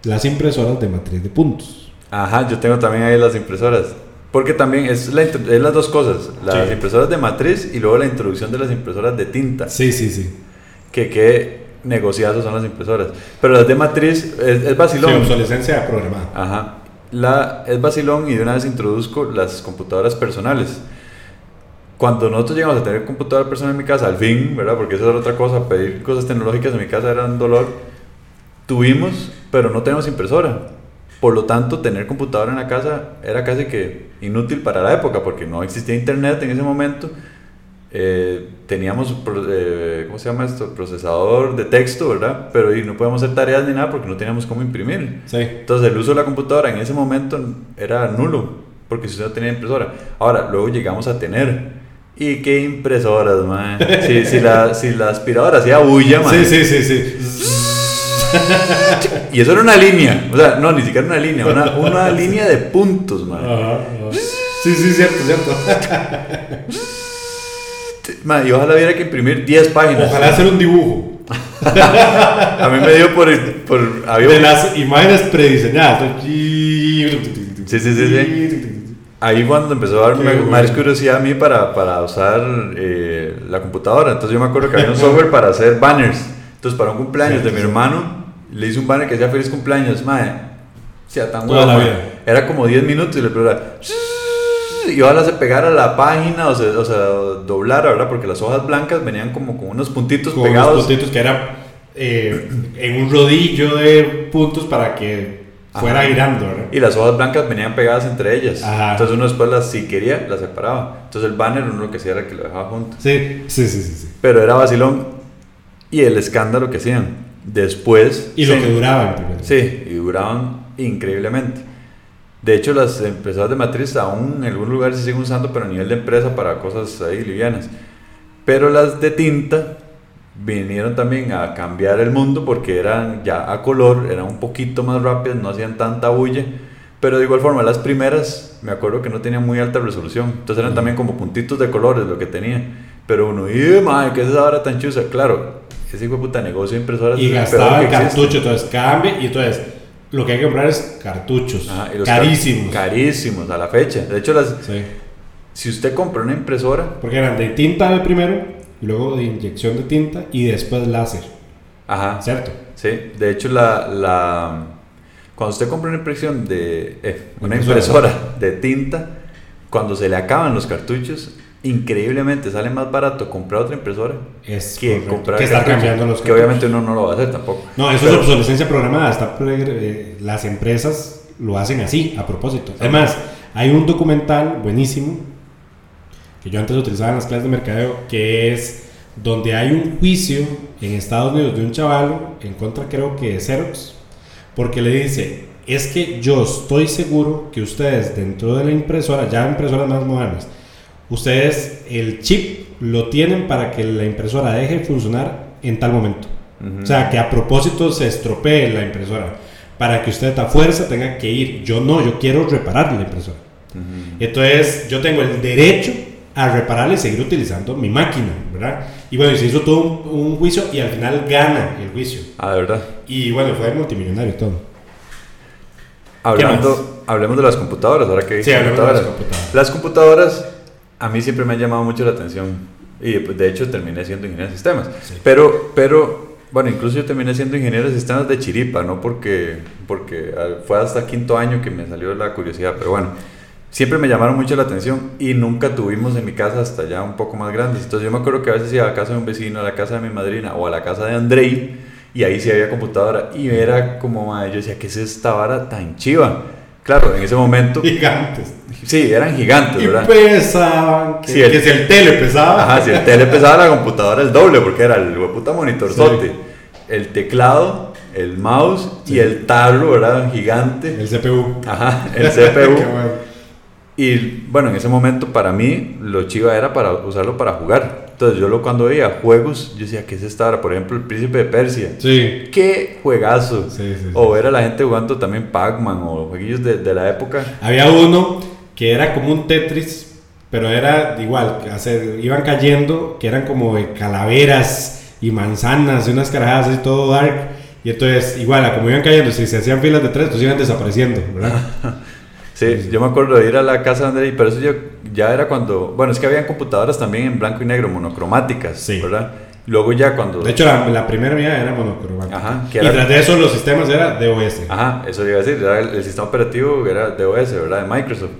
las impresoras de matriz de puntos. Ajá, yo tengo también ahí las impresoras. Porque también es, es las dos cosas, las impresoras de matriz y luego la introducción de las impresoras de tinta. Sí, sí, sí. Que qué negociados son las impresoras. Pero las de matriz es, es vacilón. Sí, obsolescencia programada. Ajá. La, es vacilón y de una vez introduzco las computadoras personales. Cuando nosotros llegamos a tener computadora personal en mi casa, al fin, ¿verdad? Porque esa era otra cosa, pedir cosas tecnológicas en mi casa era un dolor. Tuvimos, pero no tenemos impresora. Por lo tanto, tener computadora en la casa era casi que inútil para la época, porque no existía internet en ese momento. Eh, teníamos, eh, ¿cómo se llama esto? Procesador de texto, ¿verdad? Pero y no podíamos hacer tareas ni nada porque no teníamos cómo imprimir. Sí. Entonces el uso de la computadora en ese momento era nulo, porque si usted no tenía impresora. Ahora, luego llegamos a tener. ¿Y qué impresoras, man? <laughs> Si, si, la, si la aspiradora hacía bulla, man. Sí, sí, sí, sí y eso era una línea. O sea, no, ni siquiera una línea, una, una <laughs> línea de puntos, man. Sí, sí, cierto, cierto. <laughs> Man, y ojalá hubiera que imprimir 10 páginas. Ojalá hacer un dibujo. <laughs> a mí me dio por. por había de las imágenes prediseñadas. Sí, sí, sí. sí. Ahí cuando empezó a darme más curiosidad a mí para, para usar eh, la computadora. Entonces yo me acuerdo que había un <laughs> software para hacer banners. Entonces para un cumpleaños de mi hermano le hice un banner que decía feliz cumpleaños, madre. Sea tan bueno. Era como 10 minutos y le preguntaba. Y ojalá se pegara la página o, se, o sea, doblara, ¿verdad? Porque las hojas blancas venían como con unos puntitos pegados. Unos puntitos que eran eh, en un rodillo de puntos para que fuera girando, ¿verdad? Y las hojas blancas venían pegadas entre ellas. Entonces uno después las, si quería, las separaba. Entonces el banner uno lo que hacía era que lo dejaba junto. Sí, sí, sí, sí. sí. Pero era vacilón. Y el escándalo que hacían Después... Y lo que duraban Sí, y duraban increíblemente. De hecho, las empresas de matriz aún en algunos lugares se siguen usando, pero a nivel de empresa para cosas ahí livianas. Pero las de tinta vinieron también a cambiar el mundo porque eran ya a color, eran un poquito más rápidas, no hacían tanta bulla. Pero de igual forma, las primeras, me acuerdo que no tenían muy alta resolución. Entonces eran también como puntitos de colores lo que tenía. Pero uno, ¡y madre, qué es esa hora tan chusa! Claro, ese hijo de puta negocio de impresoras. Y gastaba el cartucho, entonces cambia y entonces lo que hay que comprar es cartuchos. carísimos. carísimos a la fecha. De hecho, las, si usted compra una impresora. Porque eran de tinta de primero, luego de inyección de tinta y después láser. Ajá. ¿Cierto? Sí, de hecho, la, la cuando usted compra una impresión de. Eh, una impresora de tinta, cuando se le acaban los cartuchos, increíblemente sale más barato comprar otra impresora es que comprar que estar cambiando los que obviamente uno no lo va a hacer tampoco. No eso es obsolescencia programada. Está, eh, las empresas lo hacen así a propósito. Además hay un documental buenísimo que yo antes utilizaba en las clases de mercadeo que es donde hay un juicio en Estados Unidos de un chaval en contra creo que de Xerox porque le dice es que yo estoy seguro que ustedes dentro de la impresora ya impresoras más modernas ustedes el chip lo tienen para que la impresora deje de funcionar en tal momento. O sea, que a propósito se estropee la impresora para que usted a fuerza tenga que ir. Yo no, yo quiero reparar la impresora. Entonces, yo tengo el derecho a repararla y seguir utilizando mi máquina, ¿verdad? Y bueno, se hizo todo un, juicio y al final gana el juicio. Ah, ¿verdad? Y bueno, fue multimillonario todo. Hablando, hablemos de las computadoras, ahora que sí, hablemos de las computadoras. Las computadoras a mí siempre me han llamado mucho la atención y de hecho terminé siendo ingeniero de sistemas. Pero, pero, bueno, incluso yo terminé siendo ingeniero de sistemas de chiripa, no porque, porque ah, fue hasta quinto año que me salió la curiosidad, pero bueno siempre me llamaron mucho la atención y nunca tuvimos en mi casa hasta ya un poco más grandes. Entonces yo me acuerdo que a veces iba a la casa de un vecino, a la casa de mi madrina o a la casa de Andrei y ahí sí había computadora y era como, yo decía, ¿qué es esta vara tan chiva? Claro, en ese momento... Gigantes. Sí, eran gigantes, y ¿verdad? pesaban. Que, si el, si el tele pesaba. Ajá, si el tele pesaba, la computadora el doble porque era el puta monitor El teclado, el mouse y el tablo, ¿verdad? Gigante. El CPU. Ajá, el CPU. <laughs> Y bueno, en ese momento para mí lo chiva era para usarlo para jugar. Entonces yo lo cuando veía juegos, yo decía, ¿qué es esta ahora? Por ejemplo, el Príncipe de Persia. Sí. ¡Qué juegazo! o ver a la gente jugando también Pac-Man o jueguillos de, de, la época. Había uno que era como un Tetris, pero era igual, hacer, iban cayendo, que eran como de calaveras y manzanas y unas carajadas y todo dark. Y entonces, igual, como iban cayendo, si se hacían filas de tres, pues iban desapareciendo, ¿verdad? <laughs> Sí, yo me acuerdo de ir a la casa de André, pero eso ya, ya era cuando, bueno, es que habían computadoras también en blanco y negro, monocromáticas, sí. ¿verdad? Luego ya cuando... De hecho, la, primera mía era monocromática. Ajá. y tras de eso los sistemas era DOS. Ajá, eso iba a decir, era el, sistema operativo era DOS, ¿verdad? De Microsoft.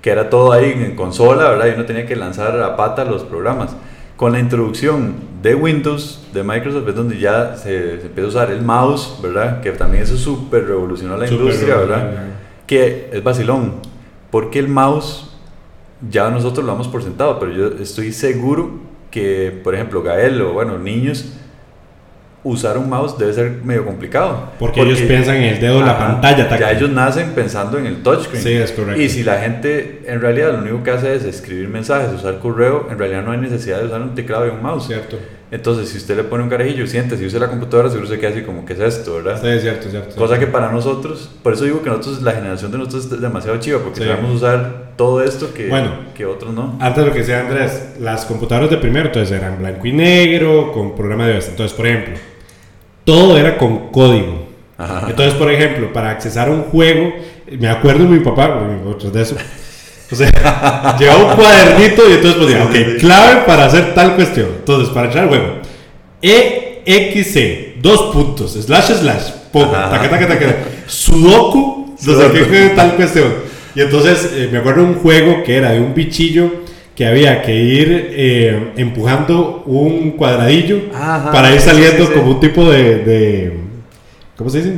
Que era todo ahí en consola, ¿verdad? Y uno tenía que lanzar a pata los programas. Con la introducción de Windows, de Microsoft, es donde ya se, empieza a usar el mouse, ¿verdad? Que también eso súper revolucionó la industria, ¿verdad? Que es vacilón, porque el mouse ya nosotros lo damos por sentado, pero yo estoy seguro que, por ejemplo, Gael o, bueno, niños, usar un mouse debe ser medio complicado. Porque, ellos piensan en el dedo de la pantalla. Ya ellos nacen pensando en el touchscreen. Sí, es correcto. Y si la gente en realidad lo único que hace es escribir mensajes, usar correo, en realidad no hay necesidad de usar un teclado y un mouse. Cierto. Entonces, si usted le pone un carajillo, siente, si usa la computadora, seguro se queda así como, ¿qué es esto, verdad? Sí, es cierto, es cierto. Cosa que para nosotros, por eso digo que nosotros, la generación de nosotros es demasiado chiva, porque sabemos usar todo esto que, bueno, que otros no. Antes de lo que decía Andrés, las computadoras de primero, entonces eran blanco y negro, con programa de Entonces, por ejemplo, todo era con código. Entonces, por ejemplo, para accesar a un juego, me acuerdo de mi papá, otros de eso. O sea, <laughs> llevaba un cuadernito y entonces ponía, ok, clave para hacer tal cuestión. Entonces, para echar el juego, EXC, dos puntos, slash, slash, pongo, taca, taca, taca, sudoku, no sé qué, tal cuestión. Y entonces, eh, me acuerdo de un juego que era de un bichillo que había que ir eh, empujando un cuadradillo para ir saliendo como un tipo de, de, ¿Cómo se dice?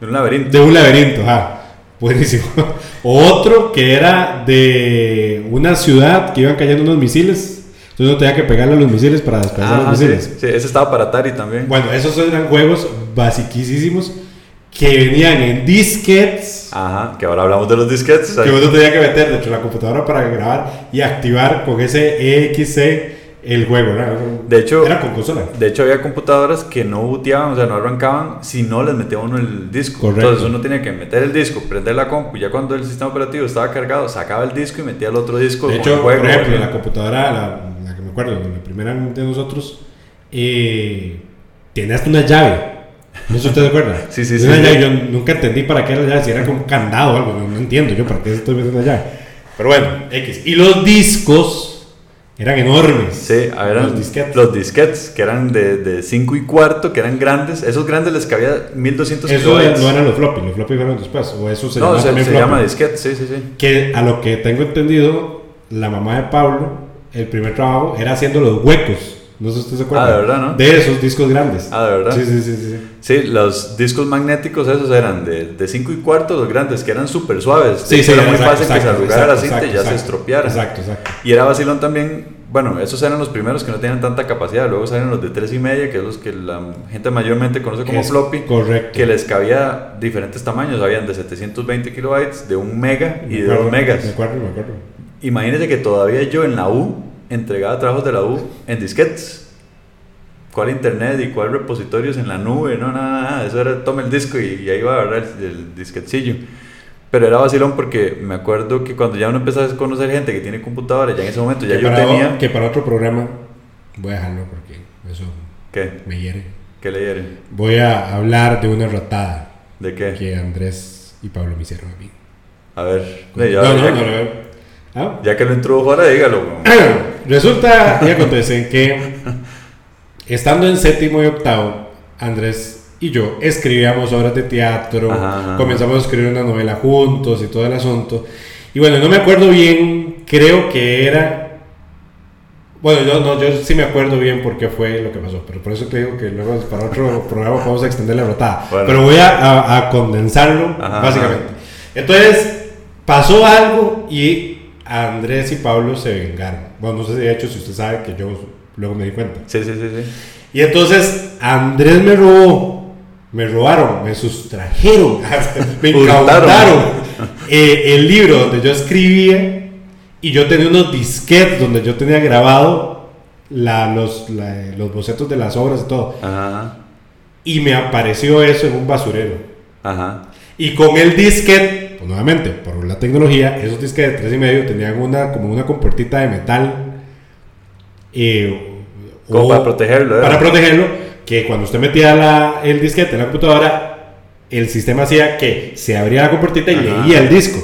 De un laberinto. De un laberinto, ajá. Buenísimo. <laughs> Otro que era de una ciudad que iban cayendo unos misiles. Entonces no tenía que pegarle a los misiles para desplazar los misiles. Sí, ese estaba para Atari también. Bueno, esos eran juegos basiquísimos que venían en disquets. Ajá, que ahora hablamos de los disquets. Que uno tenía que meter dentro de la computadora para grabar y activar con ese EXC el juego, De hecho, era con consola. De hecho, había computadoras que no booteaban, o sea, no arrancaban si no les metía uno el disco. Entonces uno tenía que meter el disco, prender la compu, ya cuando el sistema operativo estaba cargado, sacaba el disco y metía el otro disco. De hecho, por ejemplo, la computadora, la, que me acuerdo, la primera de nosotros, eh, tenía hasta una llave ¿No sé usted se acuerda? Sí, sí, sí. Yo nunca entendí para qué era llave, si era como candado o algo, no, entiendo yo para qué estoy metiendo llave. Pero bueno, X. Y los discos eran enormes. Sí, eran los disquetes. Los disquetes, que eran de 5 y cuarto, que eran grandes. Esos grandes les cabía 1200 Eso no eran los floppy, los floppy fueron después. O eso se no, se, se llama disquete, sí, sí, sí. Que a lo que tengo entendido, la mamá de Pablo, el primer trabajo era haciendo los huecos no sé si usted se acuerda. Ah, de verdad, ¿no? De esos discos grandes. Ah, de verdad. Sí, sí, sí. Sí, sí los discos magnéticos esos eran de 5 y cuarto, los grandes, que eran súper suaves. Sí, sí, era muy fácil que se arrugara la cinta y ya se estropeara. Exacto, exacto. Y era vacilón también, bueno, esos eran los primeros que no tenían tanta capacidad. Luego salieron los de 3 y media, que es los que la gente mayormente conoce como floppy. Correcto. Que les cabía diferentes tamaños. Habían de 720 kilobytes, de 1 mega y de 2 megas. Me acuerdo, me acuerdo. Imagínense que todavía yo en la U entregaba trabajos de la U en disquetes cuál internet y cuál repositorios en la nube, no, nada, nada, eso era toma el disco y, ahí va a agarrar el, el disquetcillo. Pero era vacilón porque me acuerdo que cuando ya uno empezó a conocer gente que tiene computadora, ya en ese momento ya Que yo para- tenía... Que para otro programa, voy a dejarlo porque eso ¿Qué? me hiere. ¿Qué le dieron? Voy a hablar de una ratada ¿De qué? que Andrés y Pablo me hicieron a mí. A ver. ya, no, no, ya no, que, no, Ah, ya que lo introdujo ahora, dígalo. <clears throat> Resulta y acontece que estando en séptimo y octavo, Andrés y yo escribíamos obras de teatro, ajá. comenzamos a escribir una novela juntos y todo el asunto. Y bueno, no me acuerdo bien, creo que era... Bueno, yo, no, yo sí me acuerdo bien por qué fue lo que pasó, pero por eso te digo que luego para otro programa vamos a extender la rotada. Bueno. Pero voy a, a- a condensarlo, Ajá, básicamente. Entonces, pasó algo y Andrés y Pablo se vengaron. Bueno, no sé si de hecho si usted sabe que yo luego me di cuenta. Sí, sí, sí, sí. Y entonces Andrés me robó, me robaron, me sustrajeron, <laughs> me <laughs> incautaron eh, el libro donde yo escribía y yo tenía unos disquetes donde yo tenía grabado la- los, la- los bocetos de las obras y todo. Ajá. Y me apareció eso en un basurero. Ajá. Y con el disquete, pues nuevamente, por la tecnología, esos disquetes de tres y medio tenían una, como una compuertita de metal. eh, Como o- para protegerlo, ¿eh? Para protegerlo, que cuando usted metía la- el disquete en la computadora, el sistema hacía que se abría la compuertita y Ajá. leía el disco.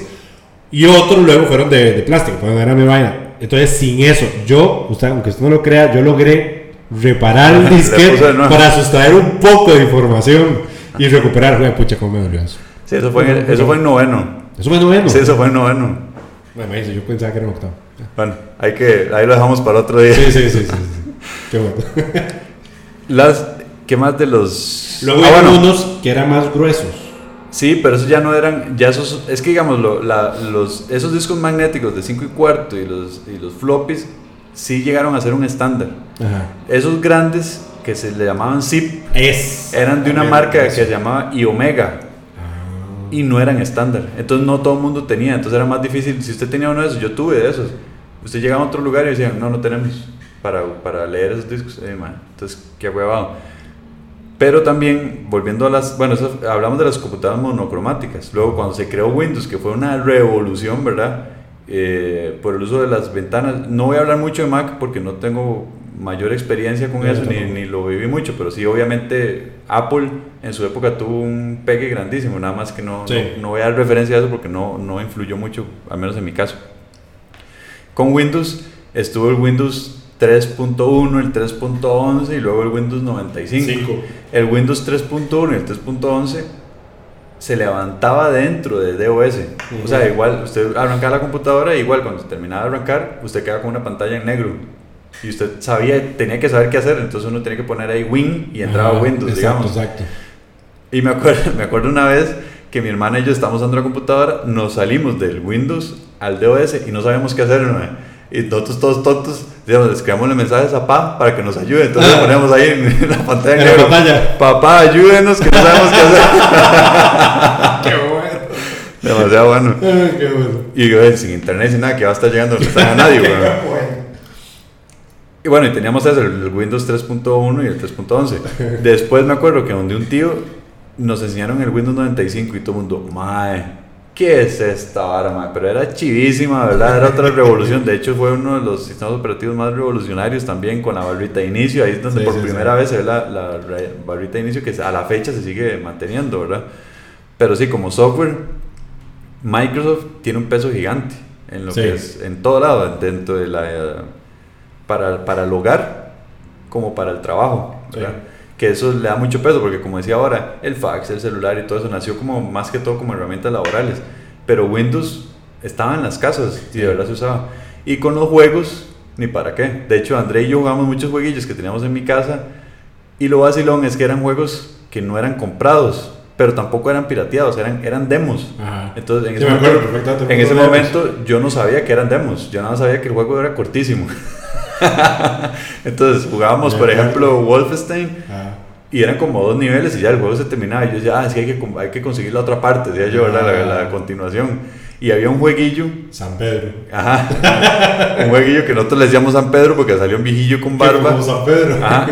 Y otros luego fueron de, de plástico, fueron era mi vaina. Entonces, sin eso, yo, usted, aunque usted no lo crea, yo logré reparar el <laughs> disquete para sustraer un poco de información y recuperar. Pucha, cómo me dolió eso. Sí, eso fue, en, eso fue en noveno. Eso me noveno. Sí, eso fue en noveno. Bueno, me dice, yo pensaba que era en octavo. Bueno, hay que, ahí lo dejamos para otro día. Sí, sí, sí, sí. sí. Qué bueno. <laughs> Las, ¿Qué más de los...? Luego Ah, bueno, unos que eran más gruesos. Sí, pero esos ya no eran, ya esos, es que digamos, lo- la- los, esos discos magnéticos de 5 y cuarto y los, y los floppies sí llegaron a ser un estándar. Ajá. Esos grandes que se le llamaban zip Es. eran de una marca que se llamaba Iomega. Y no eran estándar. Entonces no todo el mundo tenía, entonces era más difícil. Si usted tenía uno de esos, yo tuve de esos. Usted llegaba a otro lugar y decían, no, no tenemos para, para leer esos discos. Eh, man, entonces, qué huevado. Pero también, volviendo a las, bueno, eso- hablamos de las computadoras monocromáticas. Luego, cuando se creó Windows, que fue una revolución, ¿verdad? Eh, por el uso de las ventanas. No voy a hablar mucho de Mac porque no tengo mayor experiencia con Yo eso, ni, ni lo viví mucho, pero sí, obviamente, Apple en su época tuvo un pegue grandísimo, nada más que no, Sí. no, no voy a dar referencia a eso porque no, no influyó mucho, al menos en mi caso. Con Windows estuvo el Windows 3.1, el 3.11 y luego el Windows 95. Cinco. El Windows 3.1 y el 3.11 se levantaba dentro de DOS. O sea, igual usted arrancaba la computadora y igual cuando terminaba de arrancar, usted quedaba con una pantalla en negro. Y usted sabía, tenía que saber qué hacer, entonces uno tenía que poner ahí Win y entraba Ajá, Windows, exacto, digamos. Exacto. Y me acuerdo, <laughs> me acuerdo una vez que mi hermana y yo estábamos usando la computadora, nos salimos del Windows al DOS y no sabíamos qué hacer, ¿no? Y nosotros todos tontos, digamos, escribíamos mensajes a papá para que nos ayude. Entonces Ah. le poníamos ahí en, <laughs> la pantalla. En la negro, pantalla. Papá, ayúdenos que no sabemos qué hacer. <laughs> Qué bueno. Demasiado bueno. Ay, qué bueno. Y yo, sin internet, sin nada, que va a estar llegando no está a nadie, bueno. Y bueno, y teníamos eso, el Windows 3.1 y el 3.11. <laughs> Después me acuerdo que donde un tío nos enseñaron el Windows 95 y todo el mundo, mae, ¿qué es esta vara, mae? Pero era chivísima, ¿verdad? Era otra revolución. De hecho, fue uno de los sistemas operativos más revolucionarios también con la barrita de inicio. Ahí es donde Sí, por sí, primera sí. vez se ve la, barrita de inicio que a la fecha se sigue manteniendo, ¿verdad? Pero sí, como software, Microsoft tiene un peso gigante en lo que es, en todo lado, dentro de la... para, para el hogar como para el trabajo. Sí. Que eso le da mucho peso, porque como decía ahora, el fax, el celular y todo eso nació como más que todo como herramientas laborales. Pero Windows estaba en las casas y de verdad se usaba. Y con los juegos, ni para qué. De hecho, André y yo jugamos muchos jueguillos que teníamos en mi casa. Y lo vacilón es que eran juegos que no eran comprados, pero tampoco eran pirateados, eran, eran demos. Ajá. Entonces, en ese momento, en ese momento yo no sabía que eran demos, yo nada más sabía que el juego era cortísimo. <laughs> <laughs> Entonces jugábamos, por ejemplo, Wolfenstein Ah, y eran como dos niveles y ya el juego se terminaba. Y yo decía, ah, sí, hay que, hay que conseguir la otra parte, decía yo, ¿verdad? La, la Ah. continuación. Y había un jueguillo, San Pedro. ajá, un jueguillo que nosotros le decíamos San Pedro porque salió un viejillo con barba. Como San Pedro. Ajá,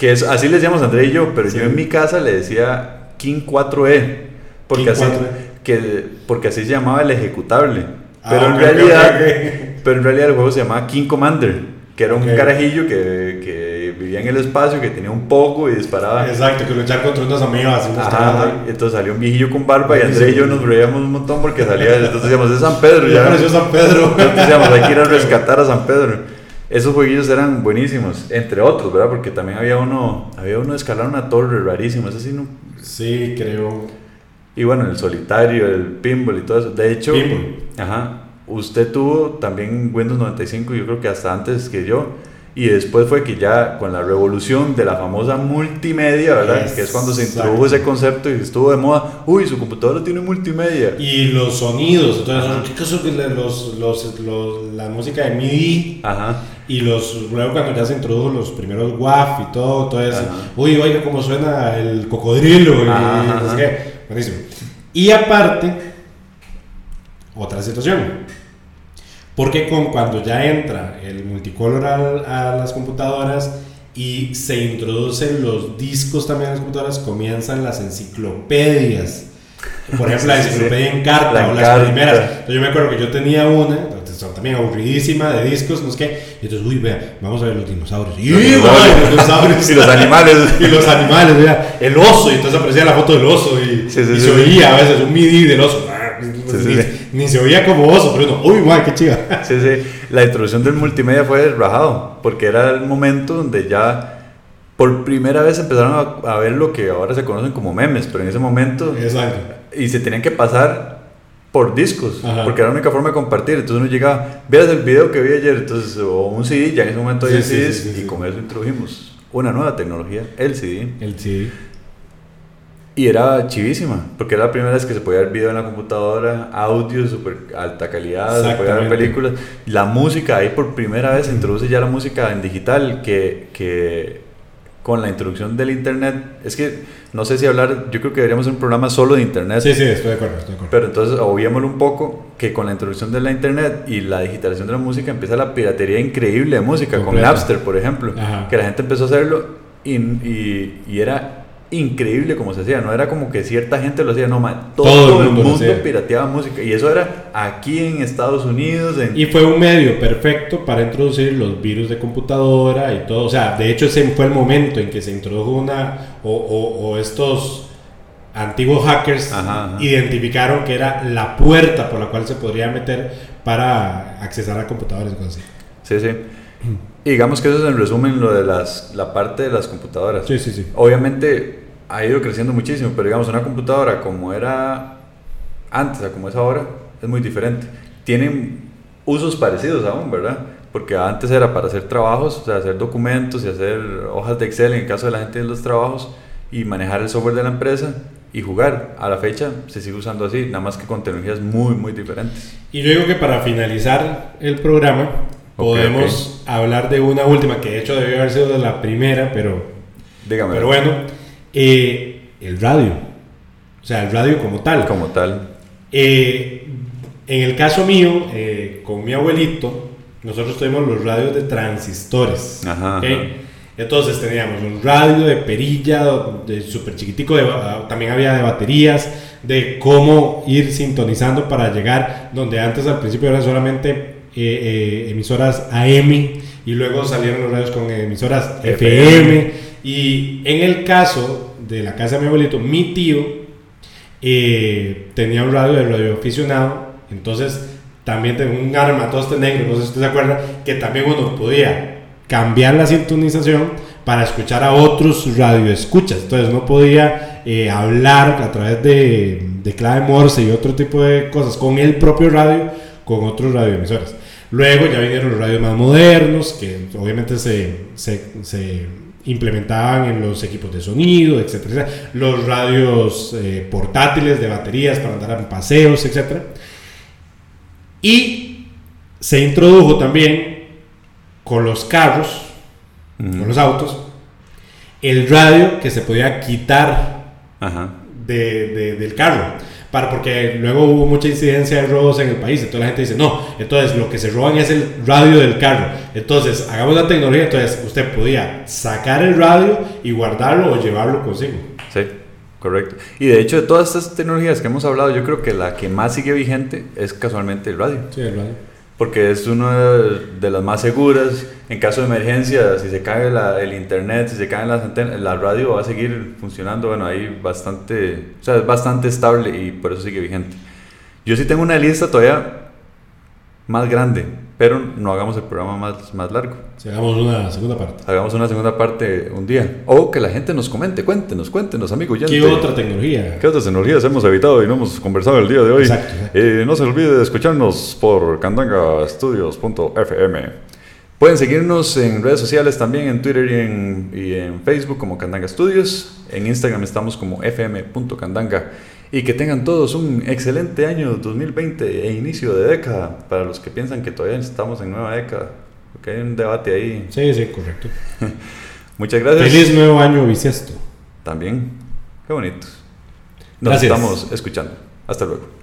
que es, así le decíamos André y yo, pero Sí. yo en mi casa le decía King 4E. Porque King así, 4E. que, porque así se llamaba el ejecutable. Ah, Pero, en ok, realidad, ok, ok. pero en realidad el juego se llamaba King Commander, que era un Ok. carajillo que, que vivía en el espacio, que tenía un poco y disparaba. Exacto, que luchar contra unas Ajá, así. entonces salió un viejillo con barba y. André y yo nos reíamos un montón porque salía, entonces decíamos, es San Pedro, Ya apareció San Pedro. entonces decíamos, hay que ir a <laughs> rescatar a San Pedro. Esos jueguillos eran buenísimos, entre otros, ¿verdad? Porque también había uno, había uno de escalar una torre rarísimo, ese sí no... Sí, creo. Y bueno, el solitario, el pinball y todo eso. De hecho, Pinball. ajá, usted tuvo también Windows 95, yo creo que hasta antes que yo. Y después fue que ya con la revolución de la famosa multimedia, ¿verdad? Que es cuando se introdujo ese concepto y estuvo de moda. Uy, su computadora tiene multimedia. Y los sonidos, entonces, ¿qué caso que la- los, los, los- la música de MIDI Ajá. y los luego cuando ya se introdujo los primeros WAF y todo, todo eso, Ajá. uy, oiga cómo suena el cocodrilo y Ajá, no sé ajá. qué, buenísimo. Y aparte, otra situación, porque con cuando ya entra el multicolor al- a, las computadoras y se introducen los discos también a las computadoras, comienzan las enciclopedias. Por ejemplo, la <laughs> enciclopedia en carta La o las carta. primeras. Entonces, yo me acuerdo que yo tenía una, también aburridísima de discos, no sé qué. Y entonces, uy, vea, vamos a ver los dinosaurios. Y, Los ¡y, dinosaurios. los dinosaurios. <laughs> Y los animales. <laughs> y los animales, vea, el oso. Y entonces aparecía la foto del oso y, Sí, sí, y se sí. oía a veces un midi del oso. Sí, ni, sí. ni se oía como oso, pero uno, uy, guay, qué chiva. <laughs> Sí, sí. La introducción del multimedia fue rajado, porque era el momento donde ya por primera vez empezaron a, a ver lo que ahora se conocen como memes, pero en ese momento Exacto. y se tenían que pasar por discos, Ajá. porque era la única forma de compartir. Entonces uno llegaba, vieras el video que vi ayer, entonces, o un CD, ya en ese momento había CDs, y con eso introdujimos una nueva tecnología, el CD. El sí. Y era chivísima, porque era la primera vez que se podía ver video en la computadora, audio super alta calidad, se podía ver películas. La música, ahí por primera vez se introduce ya la música en digital, que, que con la introducción del internet, es que no sé si hablar, yo creo que deberíamos hacer un programa solo de internet. Sí, sí, estoy de acuerdo, estoy de acuerdo. Pero entonces obviémoslo un poco que con la introducción de la internet y la digitalización de la música empieza la piratería increíble de música, con. Napster por ejemplo, Ajá. que la gente empezó a hacerlo y, y, y era increíble como se hacía, no era como que cierta gente lo hacía, no, ma, todo, el mundo, pirateaba música y eso era aquí en Estados Unidos, en, Y fue un medio perfecto para introducir los virus de computadora y todo. O sea, de hecho ese fue el momento en que se introdujo una, o, o- o estos antiguos hackers Ajá, ajá. identificaron que era la puerta por la cual se podría meter para accesar a computadores y cosas así. sí, sí. Y digamos que eso es en resumen lo de las, la parte de las computadoras. Sí, sí, sí. Obviamente ha ido creciendo muchísimo, pero digamos una computadora como era antes a como es ahora es muy diferente. Tienen usos parecidos aún, ¿verdad? Porque antes era para hacer trabajos, o sea, hacer documentos y hacer hojas de Excel en el caso de la gente de los trabajos y manejar el software de la empresa y jugar. A la fecha se sigue usando así, nada más que con tecnologías muy, muy diferentes. Y yo digo que para finalizar el programa Ok, podemos hablar de una última que de hecho debió haber sido la primera, pero Dígame. Pero bueno, eh, el radio. O sea, el radio como tal. Como tal. Eh, en el caso mío, eh, con mi abuelito, nosotros tuvimos los radios de transistores. Ajá, ¿ok? ajá. Entonces teníamos un radio de perilla, de súper chiquitico, de ba- también había de baterías, de cómo ir sintonizando para llegar, donde antes al principio eran solamente eh, eh, emisoras AM y luego salieron los radios con emisoras FM. FM. Y en el caso de la casa de mi abuelito, mi tío eh, tenía un radio de radioaficionado, entonces también tenía un armatoste negro, no sé si usted se acuerda, que también uno podía cambiar la sintonización para escuchar a otros radioescuchas, entonces no podía eh, hablar a través de, de clave Morse y otro tipo de cosas con el propio radio, con otros radioemisoras. Luego ya vinieron los radios más modernos, que obviamente se, se, se implementaban en los equipos de sonido, etcétera, etcétera. Los radios eh, portátiles de baterías para andar en paseos, etcétera. Y se introdujo también con los carros, con los autos, el radio que se podía quitar Ajá. de- de- del carro. Para, porque luego hubo mucha incidencia de robos en el país. Entonces la gente dice, no, entonces lo que se roban es el radio del carro. Entonces hagamos la tecnología. Entonces usted podía sacar el radio y guardarlo o llevarlo consigo. Sí. Correcto. Y de hecho, de todas estas tecnologías que hemos hablado, yo creo que la que más sigue vigente es casualmente el radio. Sí, el radio. Porque es una de las más seguras. En caso de emergencia, si se cae la, el internet, si se caen las antenas, la radio va a seguir funcionando. Bueno, ahí bastante, o sea, es bastante estable y por eso sigue vigente. Yo sí tengo una lista todavía más grande, pero no hagamos el programa más, más largo. Si hagamos una segunda parte. Hagamos una segunda parte un día. O que la gente nos comente, cuéntenos, cuéntenos, amigos. ¿Qué otra tecnología? ¿Qué otras tecnologías hemos evitado y no hemos conversado el día de hoy? Exacto. Eh, no se olvide de escucharnos por candangastudios.fm. Pueden seguirnos en redes sociales también, en Twitter y en, y en Facebook como Candanga Studios. En Instagram estamos como fm.candanga. Y que tengan todos un excelente año 2020 e inicio de década. Para los que piensan que todavía estamos en nueva década. Porque hay un debate ahí. Sí, sí, correcto. <laughs> Muchas gracias. Feliz nuevo año bisiesto. También. Qué bonito. Nos estamos escuchando. Hasta luego.